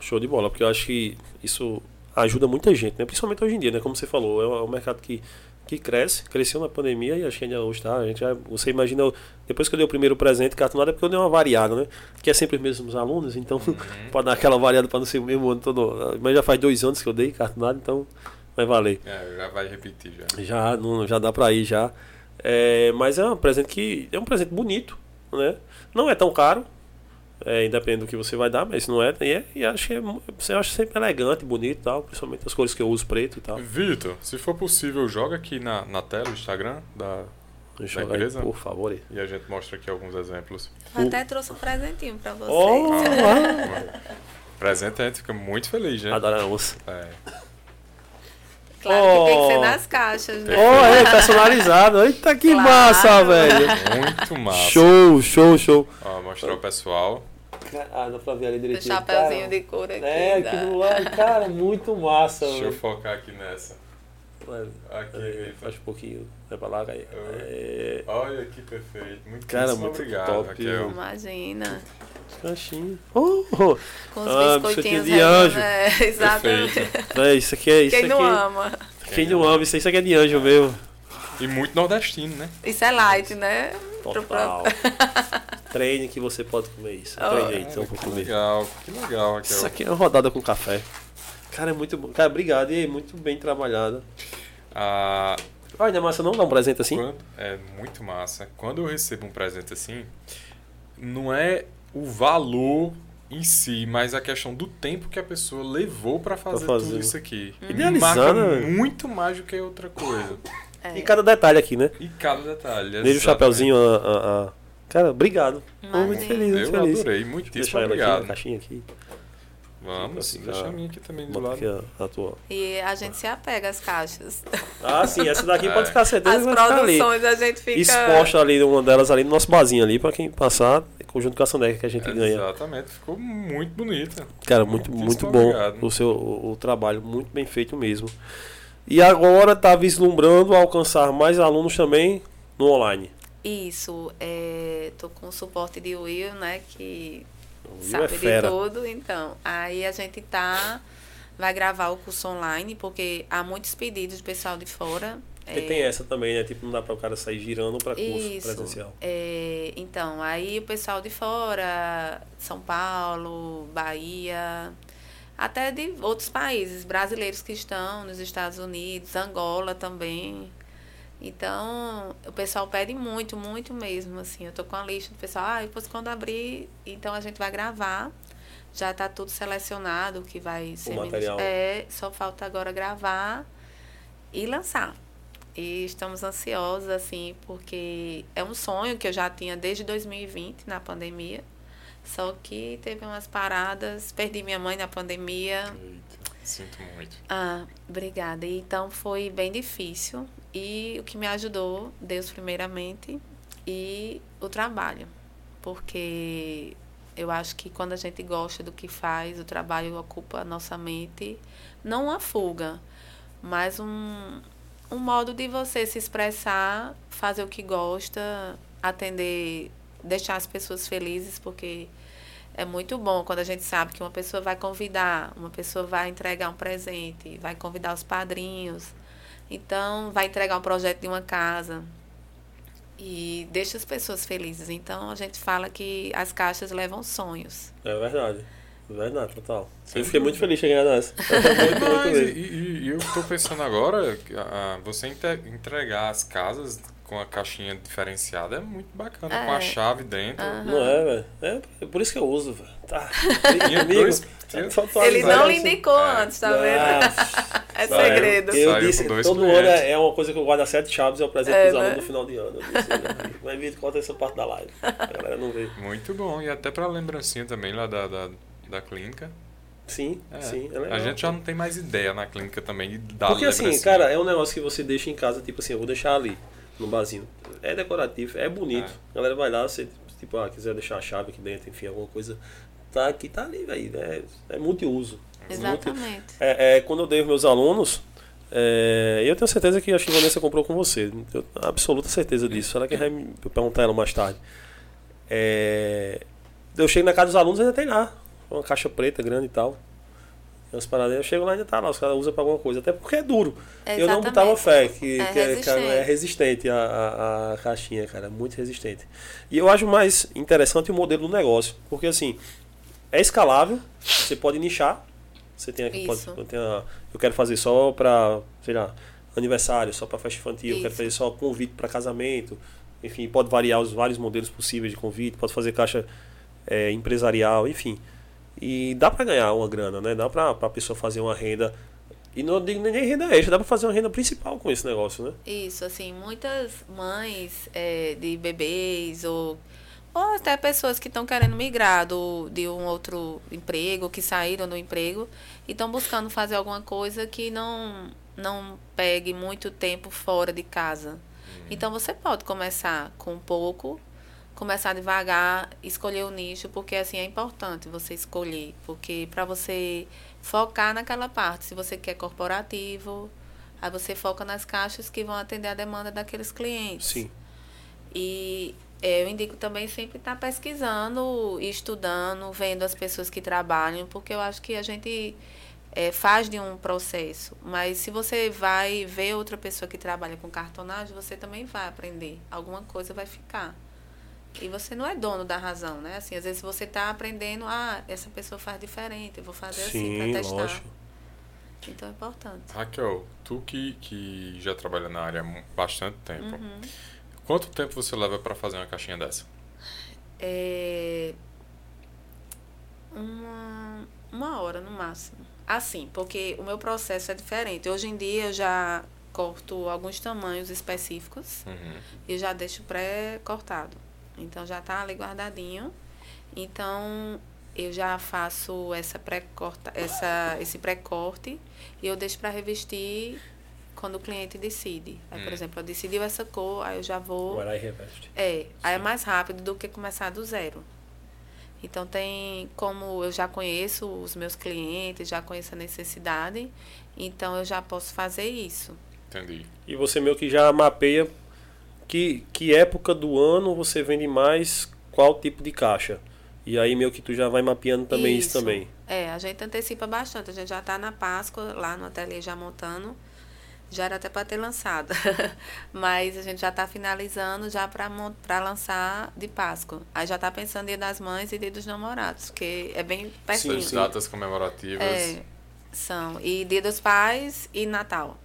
Show de bola, porque eu acho que isso ajuda muita gente, né? Principalmente hoje em dia, né? Como você falou, é um é mercado que, que cresce, cresceu na pandemia e acho que ainda hoje tá. A gente já, você imagina, depois que eu dei o primeiro presente cartonado é porque eu dei uma variada, né? Que é sempre os mesmos alunos, então pode dar aquela variada para não ser o mesmo ano todo. Mas já faz dois anos que eu dei cartonado, então vai valer. É, já vai repetir já. Já, não, já dá pra ir já. É, mas é um presente que. É um presente bonito, né? Não é tão caro. É, independente do que você vai dar, mas não é. E, é, e acho que é, você acha sempre elegante, bonito e tal. Principalmente as cores que eu uso preto e tal. Vitor, se for possível, joga aqui na, na tela o Instagram da, Tá, ver, beleza? por favor. aí. e a gente mostra aqui alguns exemplos. Eu até trouxe um presentinho para vocês. Oh, ah, Presente a gente fica muito feliz, né? adoramos. É. Claro que tem que ser Oh. nas caixas, né? Oh, é personalizado. Eita, que Claro. massa, velho. Muito massa. Show, show, show. Ó, mostrou o pessoal. Ah, dá pra ver ali O direitinho. chapeuzinho cara. de couro aqui. É, da- aquilo lá, cara, muito massa, Deixa eu velho. focar aqui nessa. Aqui, É, faz um pouquinho. Vai pra lá, aí. É, Olha que perfeito. Muito, Cara, muito obrigado, top, Raquel. Imagina. caixinha. Oh, oh. Com os Ah, biscoitinhos biscoitinho de anjo. É, exatamente. É, isso aqui é isso Quem não aqui. ama? Quem não ama, isso, isso aqui é de anjo mesmo. E muito nordestino, né? Isso é light, né? Total. Treine que você pode comer isso. Oh. Treine aí, então, Ah, pra que comer. legal, que legal, Raquel. Isso aqui é uma rodada com café. Cara, é muito bom. Cara, obrigado. E muito bem trabalhado. Ah, Olha, massa, não dá um presente assim? Quando- é muito massa. Quando eu recebo um presente assim, não é o valor em si, mas a questão do tempo que a pessoa levou pra fazer, fazer. tudo isso aqui. Me Idealizando, marca né? muito mais do que outra coisa. É. E cada detalhe aqui, né? E cada detalhe. Desde o chapeuzinho a, a- a- Cara, obrigado. Tô muito feliz, muito Eu feliz. adorei, Deixa eu muitíssimo ela aqui obrigado. na caixinha aqui. Vamos, Fica- deixa a minha aqui também do lado. aqui a, a tua. E a gente se apega às caixas. Ah, sim, essa daqui É. pode ficar certeza As produções a gente fica. Exposta ali, uma delas ali no nosso barzinho ali, pra quem passar, conjunto com a Soneca que a gente ganha. Exatamente, ficou muito bonita. Cara, muito, Muitíssimo muito bom obrigado. o seu o, o trabalho, muito bem feito mesmo. E agora tá vislumbrando alcançar mais alunos também no online. Isso, é, tô com o suporte de Will, né, que Will sabe é de tudo, então. Aí a gente tá vai gravar o curso online, porque há muitos pedidos de pessoal de fora. Porque é, tem essa também, né? Tipo, não dá para o cara sair girando para curso Isso. presencial. É, então, aí o pessoal de fora, São Paulo, Bahia, até de outros países, brasileiros que estão nos Estados Unidos, Angola também. Então, o pessoal pede muito, muito mesmo, assim. Eu tô com a lista do pessoal, ah, depois quando abrir, então a gente vai gravar. Já tá tudo selecionado, o que vai ser material. É, só falta agora gravar e lançar. E estamos ansiosos, assim, porque é um sonho que eu já tinha desde 2020, na pandemia. Só que teve umas paradas, perdi minha mãe na pandemia. Eita, sinto muito. Ah, obrigada. Então foi bem difícil. E o que me ajudou, Deus primeiramente, e o trabalho. Porque eu acho que quando a gente gosta do que faz, o trabalho ocupa a nossa mente, não uma fuga, mas um, um modo de você se expressar, fazer o que gosta, atender, deixar as pessoas felizes, porque é muito bom quando a gente sabe que uma pessoa vai convidar, uma pessoa vai entregar um presente, vai convidar os padrinhos, então vai entregar um projeto de uma casa e deixa as pessoas felizes. Então a gente fala que as caixas levam sonhos. É verdade. É verdade, total. Eu fiquei muito feliz nessa. muito, muito Mas, e, e- e eu tô pensando agora, você entregar as casas com a caixinha diferenciada é muito bacana, com a É. chave dentro. Aham. Não é, velho? É por isso que eu uso, velho. Tá. Dois- Ele não lhe indicou É. antes, tá vendo? Ah, É Saiu. segredo. Eu disse, todo clientes. ano é é uma coisa que eu guardo a sete chaves e eu apresento É, pros né? alunos no final de ano. Eu disse? Mas Vitor, conta essa parte da live. A galera não vê. Muito bom. E até pra lembrancinha também lá da, da, da clínica. Sim, É. sim, é legal. a gente já não tem mais ideia na clínica também de dar Porque assim, cara, é um negócio que você deixa em casa, tipo assim, eu vou deixar ali, no barzinho. É decorativo, é bonito. A galera vai lá, você, tipo, ah, quiser deixar a chave aqui dentro, enfim, alguma coisa. Tá aqui, tá ali, velho. É, é multiuso. Exatamente. É, é, quando eu dei aos meus alunos, é, eu tenho certeza que a Chivanessa comprou com você. Eu tenho absoluta certeza disso. Será que vai me perguntar ela mais tarde? É, eu chego na casa dos alunos ainda tem lá. Uma caixa preta grande e tal. Tem paradas, eu chego lá e ainda tá lá. Os caras usam pra alguma coisa. Até porque é duro. Eu não Exatamente. botava fé que, É que resistente. cara, é resistente a, a, a caixinha, cara. Muito resistente. E eu acho mais interessante o modelo do negócio. Porque assim, é escalável, você pode nichar. Você tem aqui, pode, Isso. eu, tenho a- eu quero fazer só pra, sei lá, aniversário, só pra festa infantil, eu quero Isso. fazer só convite pra casamento. Enfim, pode variar os vários modelos possíveis de convite, pode fazer caixa é, empresarial, enfim. E dá pra ganhar uma grana, né? Dá pra, pra pessoa fazer uma renda. E não digo nem renda extra, dá pra fazer uma renda principal com esse negócio, né? Isso, assim, muitas mães é, de bebês ou, ou até pessoas que estão querendo migrar do, de um outro emprego, que saíram do emprego e estão buscando fazer alguma coisa que não, não pegue muito tempo fora de casa. Então você pode começar com pouco, começar devagar, escolher o nicho, porque assim é importante você escolher, porque para você focar naquela parte, se você quer corporativo, aí você foca nas caixas que vão atender a demanda daqueles clientes. Sim. E é, eu indico também sempre estar pesquisando, e estudando, vendo as pessoas que trabalham, porque eu acho que a gente é, faz de um processo. Mas se você vai ver outra pessoa que trabalha com cartonagem, você também vai aprender. Alguma coisa vai ficar. E você não é dono da razão, né? Assim, às vezes você está aprendendo, ah, essa pessoa faz diferente, eu vou fazer assim Sim, para testar. lógico. Então é importante. Raquel, tu que, que já trabalha na área há bastante tempo, Uhum. quanto tempo você leva pra fazer uma caixinha dessa? É, uma, uma hora no máximo. Assim, porque o meu processo é diferente. Hoje em dia eu já corto alguns tamanhos específicos Uhum. e já deixo pré-cortado. Então já tá ali guardadinho. Então eu já faço essa pré-corta, essa, esse pré-corte e eu deixo para revestir quando o cliente decide. Aí, por Hum. exemplo, eu decidiu essa cor, aí eu já vou lá e reveste. é, aí é mais rápido do que começar do zero. Então tem como eu já conheço os meus clientes, já conheço a necessidade, então eu já posso fazer isso. Entendi. E você meio que já mapeia que, que época do ano você vende mais qual tipo de caixa? E aí meio que tu já vai mapeando também isso, isso também. É, a gente antecipa bastante. A gente já está na Páscoa, lá no ateliê já montando. Já era até para ter lançado. Mas a gente já está finalizando já para lançar de Páscoa. Aí já está pensando Dia das Mães e Dia dos Namorados, que é bem pertinho. Sim, datas comemorativas. É, são. E Dia dos Pais e Natal.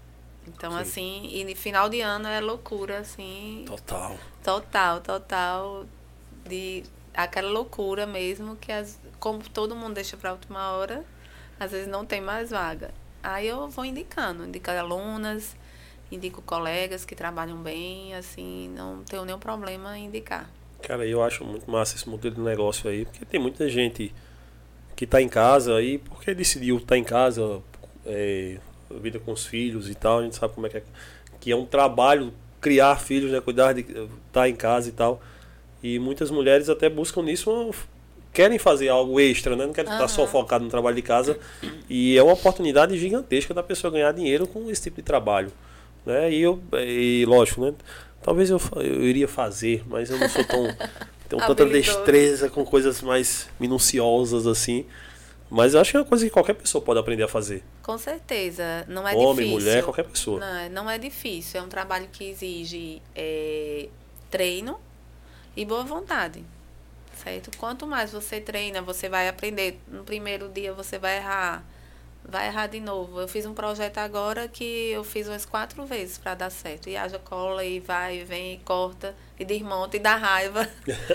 Então, Sim. assim, e final de ano é loucura, assim. Total. Total, total. De aquela loucura mesmo que as, como todo mundo deixa para a última hora, às vezes não tem mais vaga. Aí eu vou indicando, indico alunas, indico colegas que trabalham bem, assim, não tenho nenhum problema em indicar. Cara, eu acho muito massa esse modelo de negócio aí, porque tem muita gente que está em casa aí, porque decidiu estar tá em casa, é, vida com os filhos e tal, a gente sabe como é que é, que é um trabalho criar filhos, né, cuidar de estar tá em casa e tal. E muitas mulheres até buscam nisso, querem fazer algo extra, né? Não querem uhum. estar só focado no trabalho de casa. E é uma oportunidade gigantesca da pessoa ganhar dinheiro com esse tipo de trabalho. Né? E, eu, e lógico, né? Talvez eu, eu iria fazer, mas eu não sou tão. tenho tanta destreza com coisas mais minuciosas assim. Mas eu acho que é uma coisa que qualquer pessoa pode aprender a fazer. Com certeza. Não é Homem, difícil. mulher, qualquer pessoa. Não, não é difícil. É um trabalho que exige é, treino, e boa vontade. Certo? Quanto mais você treina, você vai aprender. No primeiro dia você vai errar, vai errar de novo. Eu fiz um projeto agora que eu fiz umas quatro vezes para dar certo. E haja cola e vai, e vem, e corta, e desmonta e dá raiva.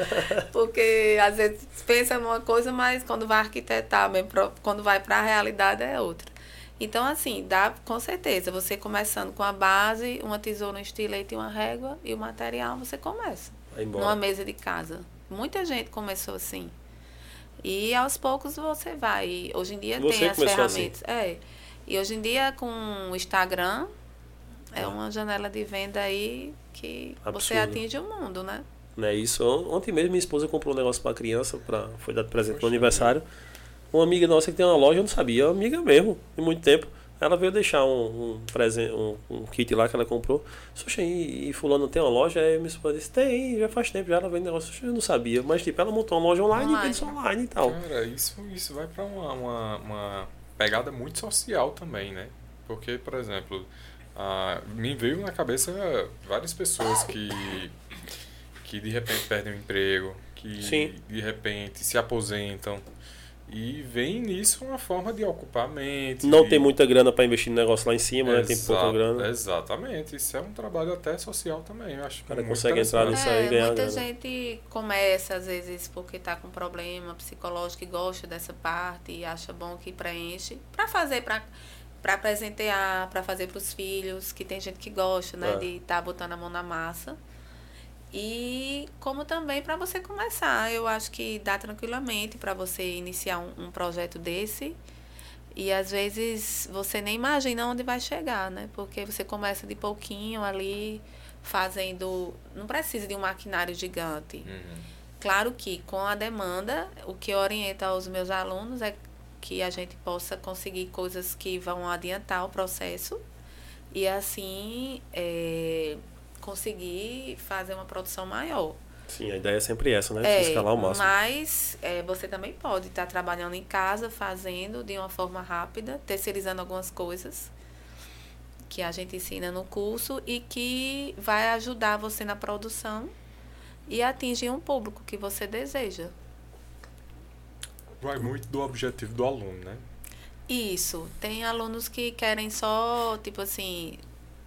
Porque às vezes pensa uma coisa, mas quando vai arquitetar, mesmo, quando vai para a realidade é outra. Então, assim, dá com certeza. Você começando com a base, uma tesoura, um estilete e uma régua, e o material, você começa numa mesa de casa. Muita gente começou assim. E aos poucos você vai. Hoje em dia você tem as assim? ferramentas. Assim. É. E hoje em dia com o Instagram é ah. uma janela de venda aí que Absurdo. você atinge o mundo, né? Né, isso. Ontem mesmo minha esposa comprou um negócio para criança, para foi dado presente Poxa, no aniversário. Uma amiga nossa que tem uma loja, eu não sabia, uma amiga mesmo, de muito tempo. Ela veio deixar um, um, presente, um, um kit lá que ela comprou. Xuxa, e, e fulano tem uma loja? Aí minha esposa disse, tem, já faz tempo, já ela vende negócio. Eu não sabia. Mas tipo, ela montou uma loja online, online. e vende online e tal. Cara, isso, isso vai para uma, uma, uma, pegada muito social também, né? Porque, por exemplo, a, me veio na cabeça várias pessoas que, que de repente perdem o emprego, que Sim. de repente se aposentam e vem nisso uma forma de ocupar a mente. Não tem muita grana para investir no negócio lá em cima, né? Tem pouca grana. Exatamente. Isso é um trabalho até social também. Eu acho o cara consegue entrar nisso é, aí e ganhar Muita grana. gente começa, às vezes, porque está com problema psicológico e gosta dessa parte e acha bom que preenche. Para fazer, para para presentear, para fazer para os filhos, que tem gente que gosta, né, é. de estar tá botando a mão na massa. E como também para você começar, eu acho que dá tranquilamente para você iniciar um, um, projeto desse. E às vezes você nem imagina onde vai chegar, né? Porque você começa de pouquinho ali, fazendo. Não precisa de um maquinário gigante. Uhum. Claro que com a demanda, o que orienta aos meus alunos é que a gente possa conseguir coisas que vão adiantar o processo. E assim. É, conseguir fazer uma produção maior. Sim, a ideia é sempre essa, né? É, escalar o máximo. Mas é, você também pode estar trabalhando em casa, fazendo de uma forma rápida, terceirizando algumas coisas que a gente ensina no curso e que vai ajudar você na produção e atingir um público que você deseja. Vai muito do objetivo do aluno, né? Isso. Tem alunos que querem só, tipo assim,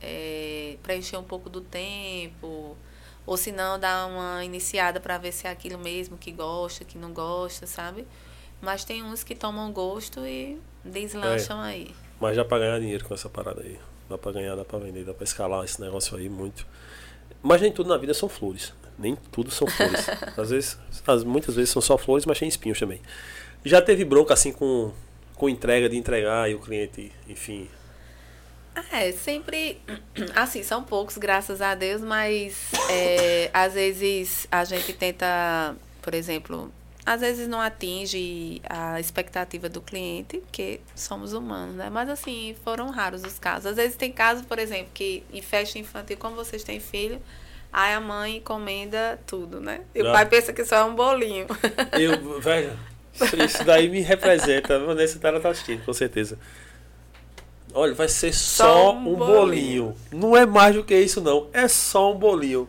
é, preencher um pouco do tempo, ou se não, dar uma iniciada para ver se é aquilo mesmo que gosta, que não gosta, sabe? Mas tem uns que tomam gosto e deslancham é, aí. Mas dá para ganhar dinheiro com essa parada aí. Dá para ganhar, dá para vender, dá para escalar esse negócio aí muito. Mas nem tudo na vida são flores. Nem tudo são flores. Às vezes, muitas vezes são só flores, mas tem espinhos também. Já teve bronca assim com, com entrega de entregar e o cliente, enfim, é, sempre. Assim, são poucos, graças a Deus, mas é, às vezes a gente tenta, por exemplo, às vezes não atinge a expectativa do cliente, porque somos humanos, né? Mas assim, foram raros os casos. Às vezes tem casos, por exemplo, que em festa infantil, como vocês têm filho, Aí a mãe encomenda tudo, né? E o Já. pai pensa que só é um bolinho. Eu, velho, isso daí me representa. Vanessa tá, tá assistindo, com certeza. Olha, vai ser só, Só um um bolinho. Não é mais do que isso, não. É só um bolinho.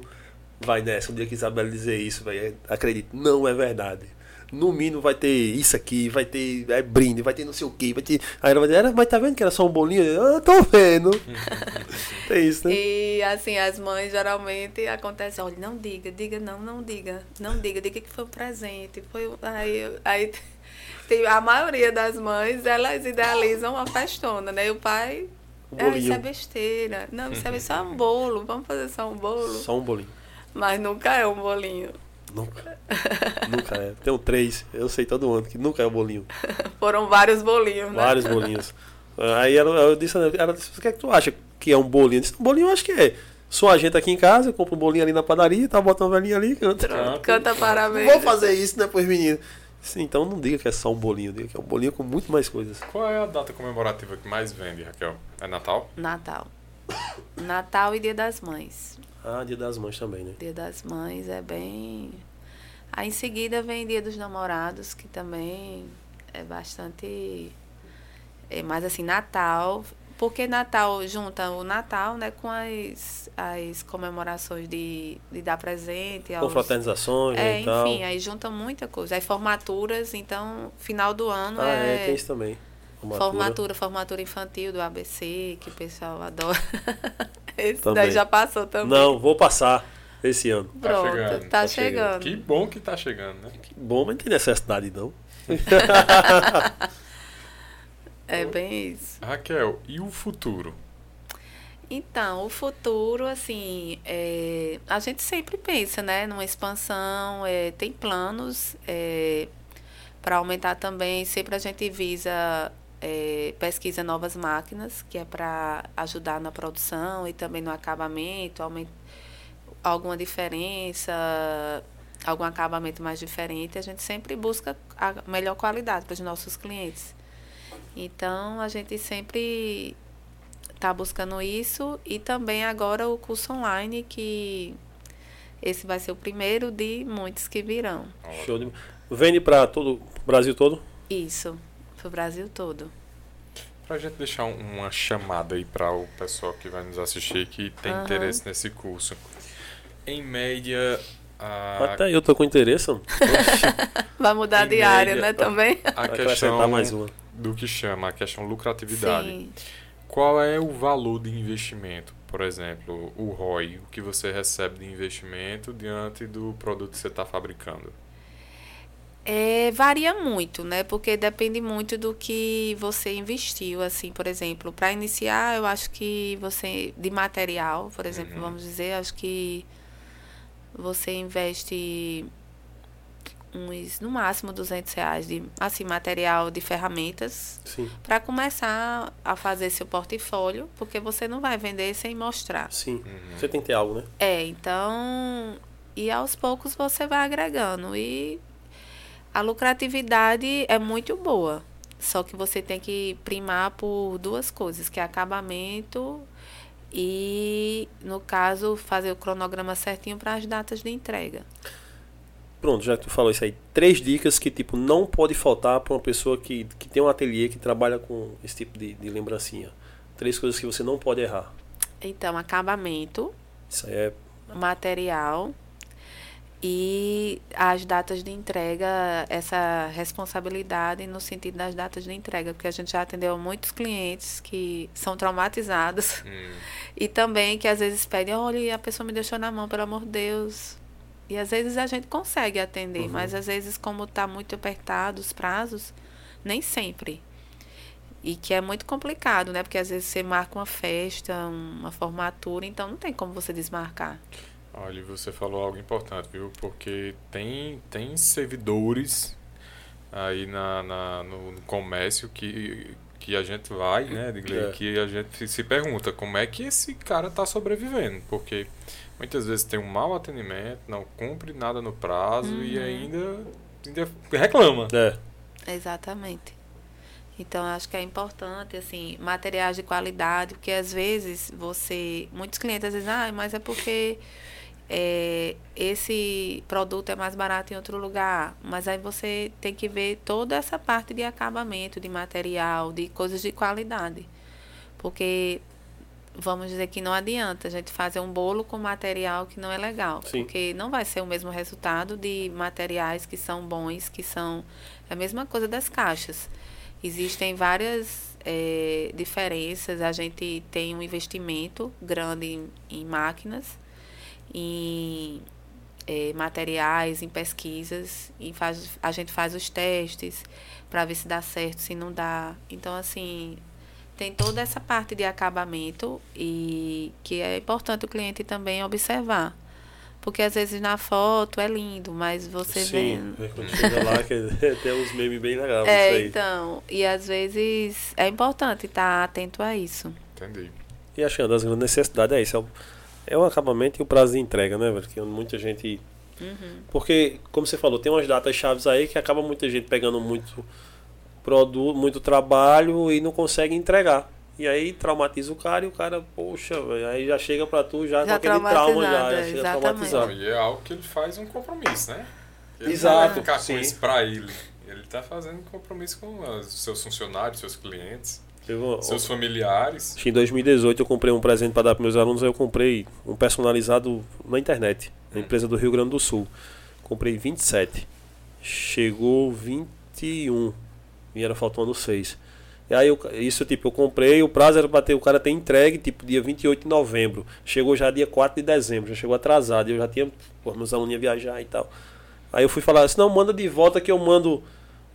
Vai nessa, um dia que Isabela dizer isso, velho, acredito, não é verdade. No mínimo vai ter isso aqui, vai ter é, brinde, vai ter não sei o que, vai ter. Aí ela vai dizer, "Era, mas tá vendo que era só um bolinho? Eu, Ah, tô vendo. Tem isso, né? E assim, as mães geralmente acontece, olha, não diga, diga não, não diga, não diga, diga que foi um presente. Foi, um-" aí, aí tem, a maioria das mães, elas idealizam uma festona, né? E o pai, Um ah, isso é besteira. Não, isso é só um bolo, vamos fazer só um bolo. Só um bolinho. Mas nunca é um bolinho. Nunca. nunca é. Tem um três, eu sei todo ano que nunca é o bolinho. Foram vários bolinhos, né? Vários bolinhos. Aí ela, eu disse, ela disse, o que é que tu acha que é um bolinho? Eu disse, um bolinho eu acho que é. Sou a gente aqui em casa, eu compro um bolinho ali na padaria, tá botando uma velhinha ali, canta. Pronto, canta parabéns. Não vou fazer isso, né, pros meninos. Sim, então não diga que é só um bolinho, diga que é um bolinho com muito mais coisas. Qual é a data comemorativa que mais vende, Raquel? É Natal? Natal. Natal e Dia das Mães. Ah, dia das mães também, né? Dia das Mães é bem. Aí em seguida vem Dia dos Namorados, que também é bastante. É mais assim, Natal. Porque Natal junta o Natal né, com as, as comemorações de, de dar presente. Aos, Confraternizações né, é, e tal. enfim, aí junta muita coisa. Aí formaturas, então, final do ano ah, é, é, tem isso também. Formatura. formatura, formatura infantil do ABC, que o pessoal adora. Esse Também. daí já passou também. Não, vou passar esse ano. Pronto, tá, chegando. Que bom que tá chegando, né? Que bom, mas não tem necessidade não. É bem isso. Raquel, e o futuro? Então, o futuro, assim, é, a gente sempre pensa, né, numa expansão, é, tem planos para aumentar também, sempre a gente visa é, pesquisa novas máquinas, que é para ajudar na produção e também no acabamento, aument, alguma diferença, algum acabamento mais diferente, a gente sempre busca a melhor qualidade para os nossos clientes. Então, a gente sempre está buscando isso e também agora o curso online, que esse vai ser o primeiro de muitos que virão. Show de... Vende para todo o Brasil todo? Isso, para o Brasil todo. Pra gente deixar um- uma chamada aí para o pessoal que vai nos assistir que tem Aham. interesse nesse curso. Em média, a, Até eu tô com interesse. Vai mudar Em de área, média, né, também? a Vai questão acrescentar mais uma. Do que chama a questão lucratividade. Sim. Qual é o valor de investimento? Por exemplo, o ROI, o que você recebe de investimento diante do produto que você está fabricando? É, varia muito, né? Porque depende muito do que você investiu, assim, por exemplo, para iniciar, eu acho que você de material, por exemplo, Uhum. vamos dizer, acho que você investe uns no máximo 200 reais de assim material de ferramentas para começar a fazer seu portfólio, porque você não vai vender sem mostrar. sim. Uhum. Você tem que ter algo, né? É, então. E aos poucos você vai agregando. E a lucratividade é muito boa. Só que você tem que primar por duas coisas, que é acabamento e, no caso, fazer o cronograma certinho para as datas de entrega. Pronto, já que tu falou isso aí, três dicas que tipo não pode faltar para uma pessoa que, que tem um ateliê que trabalha com esse tipo de, de lembrancinha. Três coisas que você não pode errar. Então, acabamento, Isso aí é material e as datas de entrega, essa responsabilidade no sentido das datas de entrega, porque a gente já atendeu muitos clientes que são traumatizados Hum, e também que às vezes pedem, olha, a pessoa me deixou na mão, pelo amor de Deus. E às vezes a gente consegue atender, Uhum. mas às vezes como está muito apertado os prazos, nem sempre. E que é muito complicado, né? Porque às vezes você marca uma festa, uma formatura, então não tem como você desmarcar. Olha, você falou algo importante, viu? Porque tem, tem servidores aí na, na- no, no comércio que, que a gente vai, né, Digley, É. que a gente se pergunta como é que esse cara está sobrevivendo. Porque muitas vezes tem um mau atendimento, não cumpre nada no prazo e ainda, ainda reclama. É, Exatamente. Então, acho que é importante, assim, materiais de qualidade, porque às vezes você. Muitos clientes às vezes, ah, mas é porque é, esse produto é mais barato em outro lugar, mas aí você tem que ver toda essa parte de acabamento, de material, de coisas de qualidade. Porque vamos dizer que não adianta a gente fazer um bolo com material que não é legal, Sim. porque não vai ser o mesmo resultado de materiais que são bons, que são é a mesma coisa das caixas. Existem várias eh, diferenças. A gente tem um investimento grande em, em máquinas, em eh, materiais, em pesquisas, e faz, a gente faz os testes para ver se dá certo, se não dá. Então, assim, tem toda essa parte de acabamento e que é importante o cliente também observar. Porque às vezes na foto é lindo, mas você Sim, vê. é quando chega lá que tem uns memes bem legais. É, então. E às vezes é importante estar atento a isso. Entendi. E acho que uma das grandes necessidades é isso. É o, é o acabamento e o prazo de entrega, né, velho? Que muita gente. Uhum. Porque, como você falou, tem umas datas chaves aí que acaba muita gente pegando muito produto, muito trabalho e não consegue entregar. E aí traumatiza o cara e o cara, poxa, velho, aí já chega pra tu já, Já com aquele trauma já, já chega exatamente. traumatizado. Não, e é algo que ele faz um compromisso, né? Ele Exato, não ficar sim. com isso pra ele. Ele tá fazendo um compromisso com os seus funcionários, seus clientes, seus familiares. Em 2018 eu comprei um presente para dar para meus alunos, aí eu comprei um personalizado na internet, na empresa do Rio Grande do Sul. Comprei 27. Chegou 21. E era faltando 6. E aí eu- isso tipo, eu comprei, o prazo era para ter o cara ter entregue tipo dia 28 de novembro. Chegou já dia 4 de dezembro, já chegou atrasado, eu já tinha, pô, meus alunos iam viajar e tal. Aí eu fui falar assim, não, manda de volta que eu mando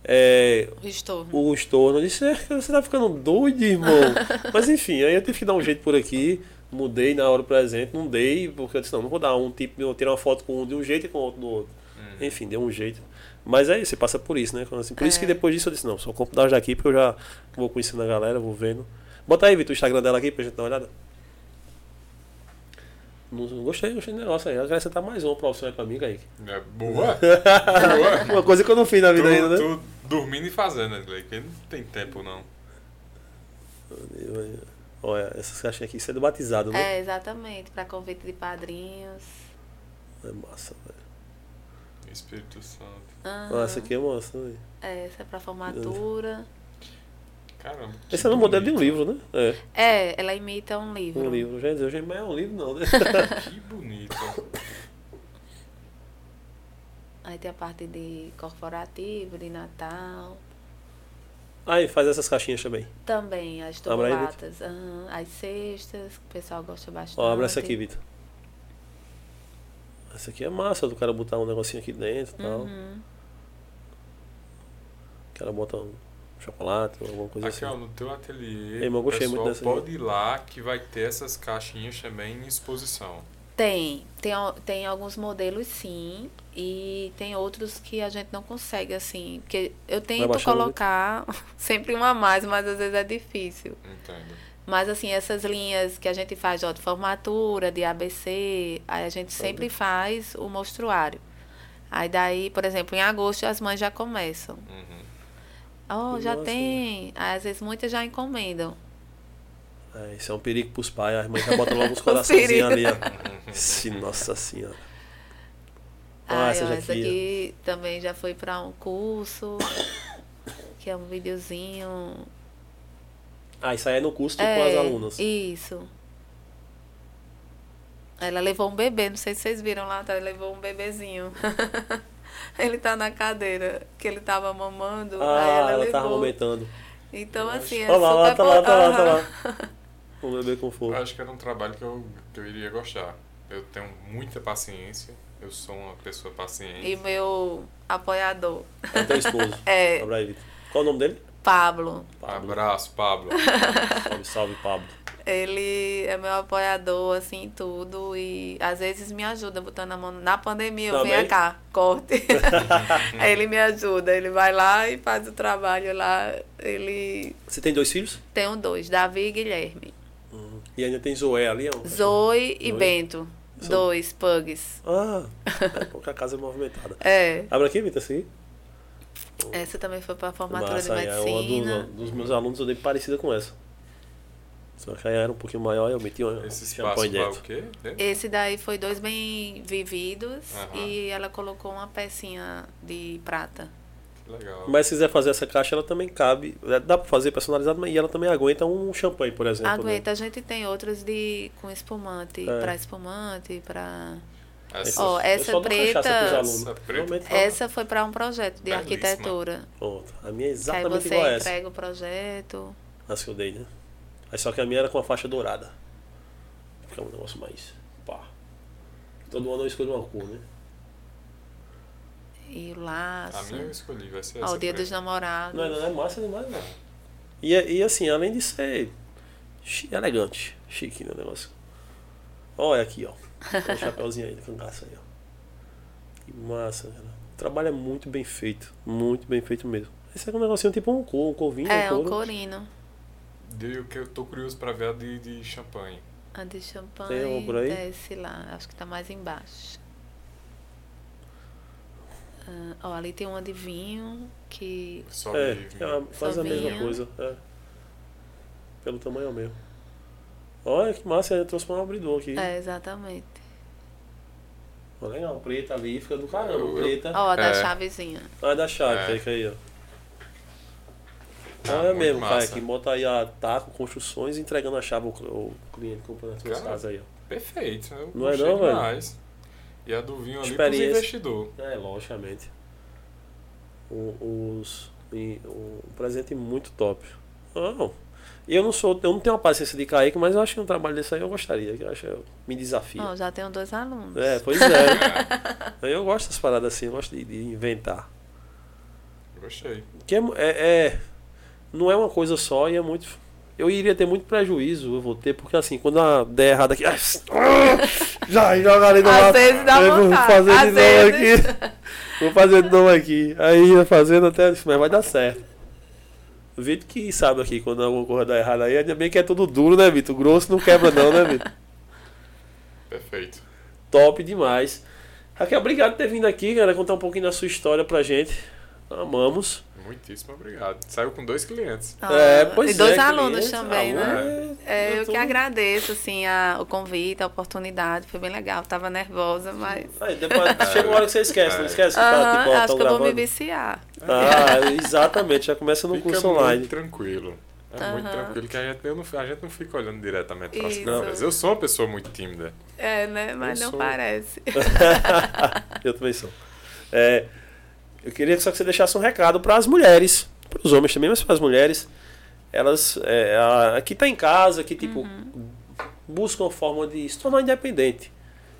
é, O estorno. o estorno. Eu disse, "É, você tá ficando doido, irmão. Mas enfim, aí eu tive que dar um jeito por aqui. Mudei na hora do presente, não dei, porque eu disse, não, não vou dar um tipo, eu tirar uma foto com um de um jeito e com o outro do outro. Hum. Enfim, deu um jeito. Mas é isso, você passa por isso, né? Assim, por isso É. que depois disso eu disse, não, só compro das daqui, porque eu já vou conhecendo a galera, vou vendo. Bota aí, Vitor, o Instagram dela aqui pra gente dar uma olhada. Não, não gostei, gostei do negócio aí. Acrescentar mais uma profissão aí pra mim, Kaique. É boa. boa. Uma coisa que eu não fiz na vida ainda, né? Tu dormindo e fazendo, né? Porque não tem tempo, não. Olha, essas caixinhas aqui, isso é do batizado, né? É, exatamente. Para convite de padrinhos. É massa, velho. Espírito Santo. Ah, essa aqui é massa, velho. É, essa é para formatura. Caramba. Esse é no modelo de um livro, né? É, É, ela imita um livro. um livro. Já dizer, mas é um livro não, né? Que bonito. Aí tem a parte de corporativo, de Natal. Aí, faz essas caixinhas também. Também as tubulatas, aham, as cestas, que o pessoal gosta bastante. Ó, abre essa aqui, Vitor. Essa aqui é massa do cara botar um negocinho aqui dentro e tal. O cara bota um chocolate, alguma coisa Aqui, ó, assim. no teu ateliê, eu o gostei pessoal muito dessa pode ir lá que vai ter essas caixinhas também em exposição. Tem, tem, tem alguns modelos sim, e tem outros que a gente não consegue, assim, porque eu tento baixando muito. colocar sempre uma a mais, mas às vezes é difícil. Entendo. Mas assim, essas linhas que a gente faz ó, de formatura, de ABC, aí a gente sempre faz o mostruário. Aí daí, por exemplo, em agosto as mães já começam. Uhum. Oh, já massa, tem. Aí às vezes muitas já encomendam. É, isso é um perigo pros pais. As mães já botam logo uns coraçãozinhos ali, ó. Sim, nossa senhora. Ah, Aí, essa essa aqui, também já foi para um curso, que é um videozinho. Ah, isso aí é no curso com as É, alunas. Isso. Ela levou um bebê, não sei se vocês viram lá, tá? Ela levou um bebezinho. ele tá na cadeira que ele tava mamando. aí Ah, ela, ela levou. tava aumentando. Então, assim, é Olha lá, lá, super tá lá, tá lá, tá lá. O bebê com Eu fogo. acho que era um trabalho que eu, que eu iria gostar. Eu tenho muita paciência. Eu sou uma pessoa paciente. E meu apoiador, É teu esposo. É. Aí. Qual o nome dele? Pablo. Pablo. Abraço, Pablo. Salve, salve, Pablo. Ele é meu apoiador, assim, tudo. E às vezes me ajuda botando a mão. Na pandemia, eu venho cá, corte. Ele me ajuda. Ele vai lá e faz o trabalho lá. Ele Você tem dois filhos? um dois, Davi e Guilherme. Uhum. E ainda tem Zoé ali, ó. Zoe e Zoe? Bento. São- Dois pugs. Ah, é porque a casa é movimentada. É. Abre aqui, Vitor, assim. Essa também foi para formatura Massa, de aí, é uma medicina. dos, dos meus alunos eu dei parecida com essa. Só que aí era um pouquinho maior e eu meti um Esse champanhe dentro. Esse daí foi dois bem vividos e ela colocou uma pecinha de prata. Que legal. Mas se quiser fazer essa caixa, ela também cabe. é, Dá pra fazer personalizado, mas e ela também aguenta um champanhe, por exemplo. né? Aguenta, a gente tem outros de com espumante, É. pra espumante, pra. Essa, Ó, Eu essa preta-. Essa preta- Essa foi pra um projeto de Belíssima. arquitetura. Pronto. A minha é aí exatamente você igual a essa. entrega o projeto. As que eu dei, né? Aí só que a minha era com a faixa dourada. Fica um negócio mais. Pá. Todo ano eu escolho uma cor, né? E o laço. A minha eu escolhi, vai ser Ó, essa. o dia dos namorados. Não, não é massa demais, não. E, e assim, além de ser elegante, chique né, o negócio. Olha aqui, ó. Tem um chapéuzinho aí, cangaço aí, ó. Que massa, cara. O trabalho é muito bem feito. Muito bem feito mesmo. Esse é um negocinho tipo um cor, um corvinho, É, um couro. corino. Dei o que eu tô curioso pra ver a de, de champanhe. A de champanhe Tem por aí? desce lá. Acho que tá mais embaixo. Ah, ó, ali tem uma de vinho que. Só É, de- é uma- faz a mesma vinho. coisa. É. Pelo tamanho é o mesmo. Olha que massa, eu trouxe pra um abridor aqui. É, exatamente. Ó, legal, preta ali, fica do caramba, Eu- eu- preta. Ó, a da É. chavezinha. Ah, da chave, É. fica aí, ó. Ah, muito mesmo, cara, massa. que bota aí a taco, construções e entregando a chave ao, ao cliente comprando as suas Cara, casas aí, ó. Perfeito. Eu Não é não, velho? demais. E a do vinho ali pros investidores. É, logicamente. O, os, e, um presente muito top. Não. Eu não sou, eu não tenho uma paciência de Kaique, mas eu acho que um trabalho desse aí eu gostaria, que eu acho eu me desafia. Já tenho dois alunos. É, pois é. eu gosto dessas paradas assim, eu gosto de, de inventar. Gostei. Que é, é, é- não é uma coisa só e é muito. Eu iria ter muito prejuízo, eu vou ter, porque assim, quando a der errado aqui. Já joga ali no Às vezes dá eu Vou vontade, fazer de às novo vezes. aqui. Vou fazer de novo aqui. Aí ia fazendo até. Mas vai dar certo. O Vitor que sabe aqui quando alguma coisa dá errado aí, ainda bem que é tudo duro, né, Vitor? Grosso não quebra, não, né, Vitor? Perfeito. Top demais. Raquel, obrigado por ter vindo aqui, cara, contar um pouquinho da sua história pra gente. Amamos. Muitíssimo obrigado. Saiu com dois clientes. Ó, É, pois e dois é, alunos clientes, também, né? aluno É, eu tô- que agradeço, assim, a, o convite, a oportunidade. Foi bem legal. Tava nervosa, mas. Aí depois chega uma hora que você esquece, não esquece que tá, tipo, ó, acho tão que eu vou me viciar. Ah, exatamente, já começa no Fica curso muito online. tranquilo. É muito Aham. tranquilo que a gente, eu não, a gente não fica olhando diretamente para as câmeras. Eu sou uma pessoa muito tímida. É, né? Mas Eu não sou. parece. Eu também sou. É, eu queria só que você deixasse um recado para as mulheres, para os homens também, mas para as mulheres. Elas, é, a, que tá em casa, que tipo buscam a forma de se tornar independente,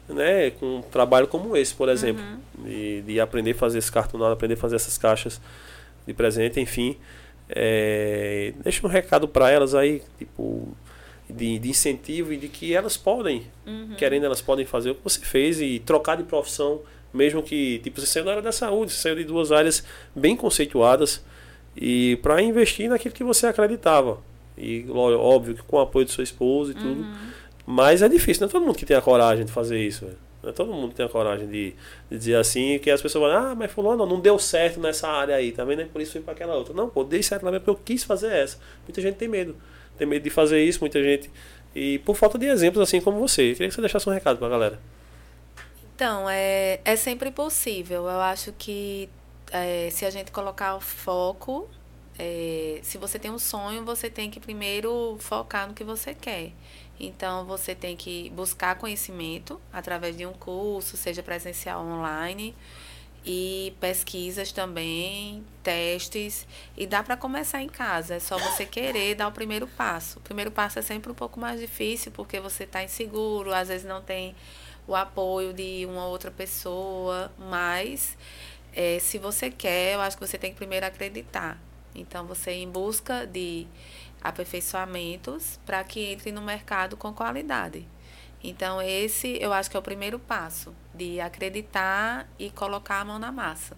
né? Com um trabalho como esse, por exemplo, de, de aprender a fazer esse cartonado, aprender a fazer essas caixas de presente, enfim. É, deixa um recado para elas aí, tipo de, de incentivo e de que elas podem Uhum. querendo elas podem fazer o que você fez e trocar de profissão, mesmo que tipo você saiu da área da saúde, você saiu de duas áreas bem conceituadas e para investir naquilo que você acreditava. E óbvio que com o apoio de sua esposa e tudo. Mas é difícil, não é todo mundo que tem a coragem de fazer isso. velho. Não é todo mundo que tem a coragem de, de dizer assim, que as pessoas falam, ah, mas fulano não deu certo nessa área aí, tá vendo? É Por isso fui para aquela outra. Não, pô, dei certo lá mesmo porque eu quis fazer essa. Muita gente tem medo. Tem medo de fazer isso, muita gente. E por falta de exemplos assim como você. Eu queria que você deixasse um recado pra galera. Então, é, é sempre possível. Eu acho que é, se a gente colocar o foco, é, se você tem um sonho, você tem que primeiro focar no que você quer. Então, você tem que buscar conhecimento através de um curso, seja presencial ou online, e pesquisas também, testes. E dá para começar em casa, é só você querer dar o primeiro passo. O primeiro passo é sempre um pouco mais difícil, porque você está inseguro, às vezes não tem o apoio de uma outra pessoa, mas eh, se você quer, eu acho que você tem que primeiro acreditar. Então, você em busca de aperfeiçoamentos para que entre no mercado com qualidade. Então, esse eu acho que é o primeiro passo, de acreditar e colocar a mão na massa.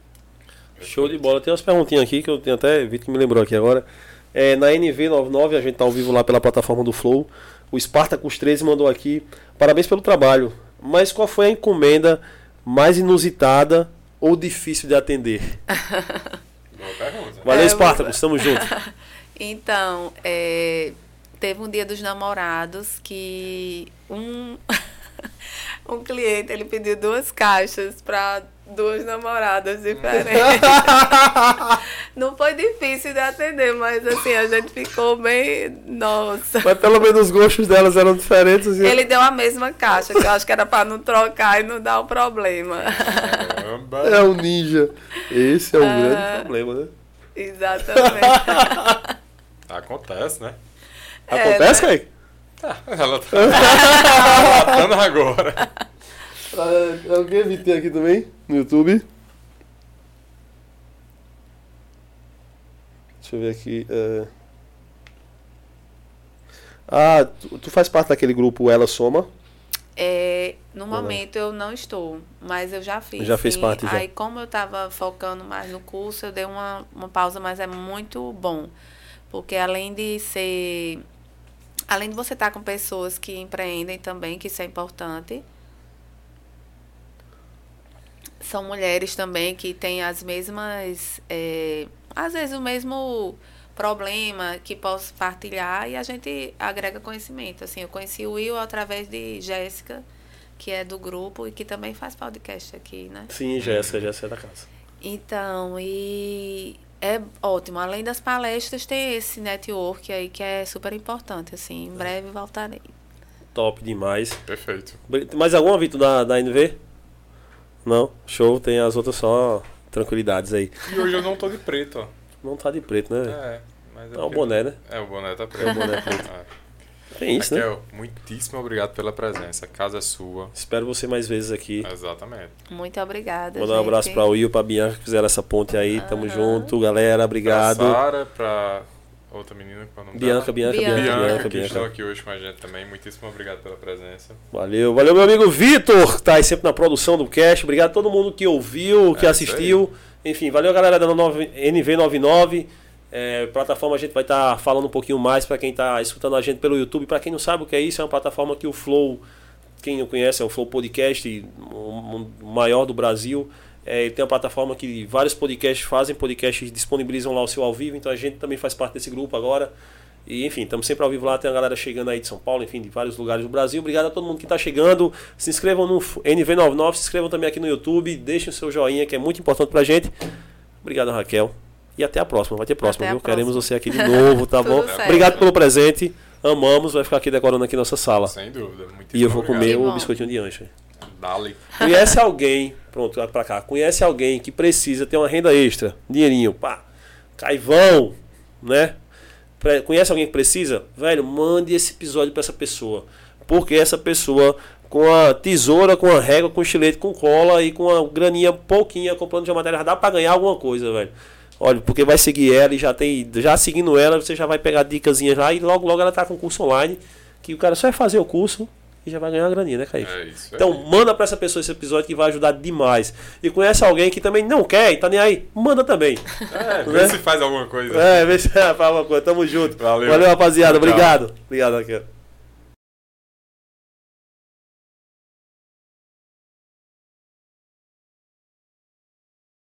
Show de bola. Tem umas perguntinhas aqui que eu tenho até visto que me lembrou aqui agora. É, na NV99, a gente tá ao vivo lá pela plataforma do Flow. O Spartacus 13 mandou aqui. Parabéns pelo trabalho. Mas qual foi a encomenda mais inusitada ou difícil de atender? Boa pergunta. Valeu, É, Spartacus. Tamo junto. Então, é, teve um dia dos namorados que um, um cliente ele pediu duas caixas para duas namoradas diferentes. Não foi difícil de atender, mas assim, a gente ficou bem. Nossa. Mas pelo menos os gostos delas eram diferentes. Assim. Ele deu a mesma caixa, que eu acho que era para não trocar e não dar o problema. Caramba. É um ninja. Esse é um grande problema, né? Exatamente. Acontece, né? Acontece, né? Kaique? Ela tá relatando agora. Ah, alguém me tem aqui também no YouTube. Deixa eu ver aqui. é. Ah, tu, tu faz parte daquele grupo Ela Soma. É, no momento eu não estou, mas eu já fiz. Já fez parte, já. Aí, como eu estava focando mais no curso, eu dei uma, uma pausa, mas é muito bom. Porque além de ser. Além de você estar com pessoas que empreendem também, que isso é importante. São mulheres também que têm as mesmas. é, às vezes o mesmo problema que posso partilhar e a gente agrega conhecimento. Assim, eu conheci o Will através de Jéssica, que é do grupo e que também faz podcast aqui, né? Sim, Jéssica, Jéssica é da casa. Então, e é ótimo. Além das palestras, tem esse network aí que é super importante, assim. Em breve voltarei. Top demais. Perfeito. Mais alguma, Vitor, da, da NV? Não? Show, tem as outras só tranquilidades aí. E hoje eu não tô de preto, ó. Não tá de preto, né? É, mas É o porque- boné, né? É, o boné tá preto. É o boné preto. É. Tem isso, né? Raquel, muitíssimo obrigado pela presença. A casa é sua. Espero você mais vezes aqui. Exatamente. Muito obrigada. Mandar um abraço pra Will, pra Bianca que fizeram essa ponte aí. Tamo junto, galera. Obrigado. Pra Sara, pra outra menina, qual é o nome Bianca, dela? Bianca, Bianca. Bianca, Bianca, Bianca, que estão Bianca. aqui hoje com a gente também. Muitíssimo obrigado pela presença. Valeu, valeu, meu amigo Vitor, que tá aí sempre na produção do cast. Obrigado a todo mundo que ouviu, que É, assistiu. Enfim, valeu, galera da nove- NV99. É, plataforma a gente vai estar falando um pouquinho mais para quem está escutando a gente pelo YouTube. Para quem não sabe o que é isso, é uma plataforma que o Flow, quem não conhece, é o Flow Podcast, o maior do Brasil. É, ele tem uma plataforma que vários podcasts fazem, podcasts disponibilizam lá o seu ao vivo, então a gente também faz parte desse grupo agora. E enfim, estamos sempre ao vivo lá, tem a galera chegando aí de São Paulo, enfim, de vários lugares do Brasil. Obrigado a todo mundo que está chegando. Se inscrevam no NV99, se inscrevam também aqui no YouTube, deixem o seu joinha, que é muito importante pra gente. Obrigado, Raquel. E até a próxima, vai ter próxima, Até viu? próxima. Queremos você aqui de novo, tá bom? certo. Obrigado pelo presente. Amamos, vai ficar aqui decorando aqui nossa sala. Sem dúvida. Muitíssimo E eu vou obrigado. comer o biscoitinho de ancha. Dali. Conhece alguém, pronto, vai pra cá. Conhece alguém que precisa ter uma renda extra, dinheirinho, pá, caivão, né? Conhece alguém que precisa? Velho, mande esse episódio pra essa pessoa. Porque essa pessoa, com a tesoura, com a régua, com estilete, com cola e com a graninha pouquinha, comprando de matéria, dá pra ganhar alguma coisa, velho. Olha, porque vai seguir ela e já tem. Já seguindo ela, você já vai pegar dicasinhas lá e logo, logo ela tá com curso online. Que o cara só vai fazer o curso e já vai ganhar uma graninha, né, Kaique? É isso. Então aí. manda pra essa pessoa esse episódio que vai ajudar demais. E conhece alguém que também não quer e tá nem aí, manda também. É, vê né? se faz alguma coisa. É, vê se fala uma coisa. Tamo junto. Valeu. Valeu, rapaziada. Tchau. Obrigado. Obrigado, Raquel.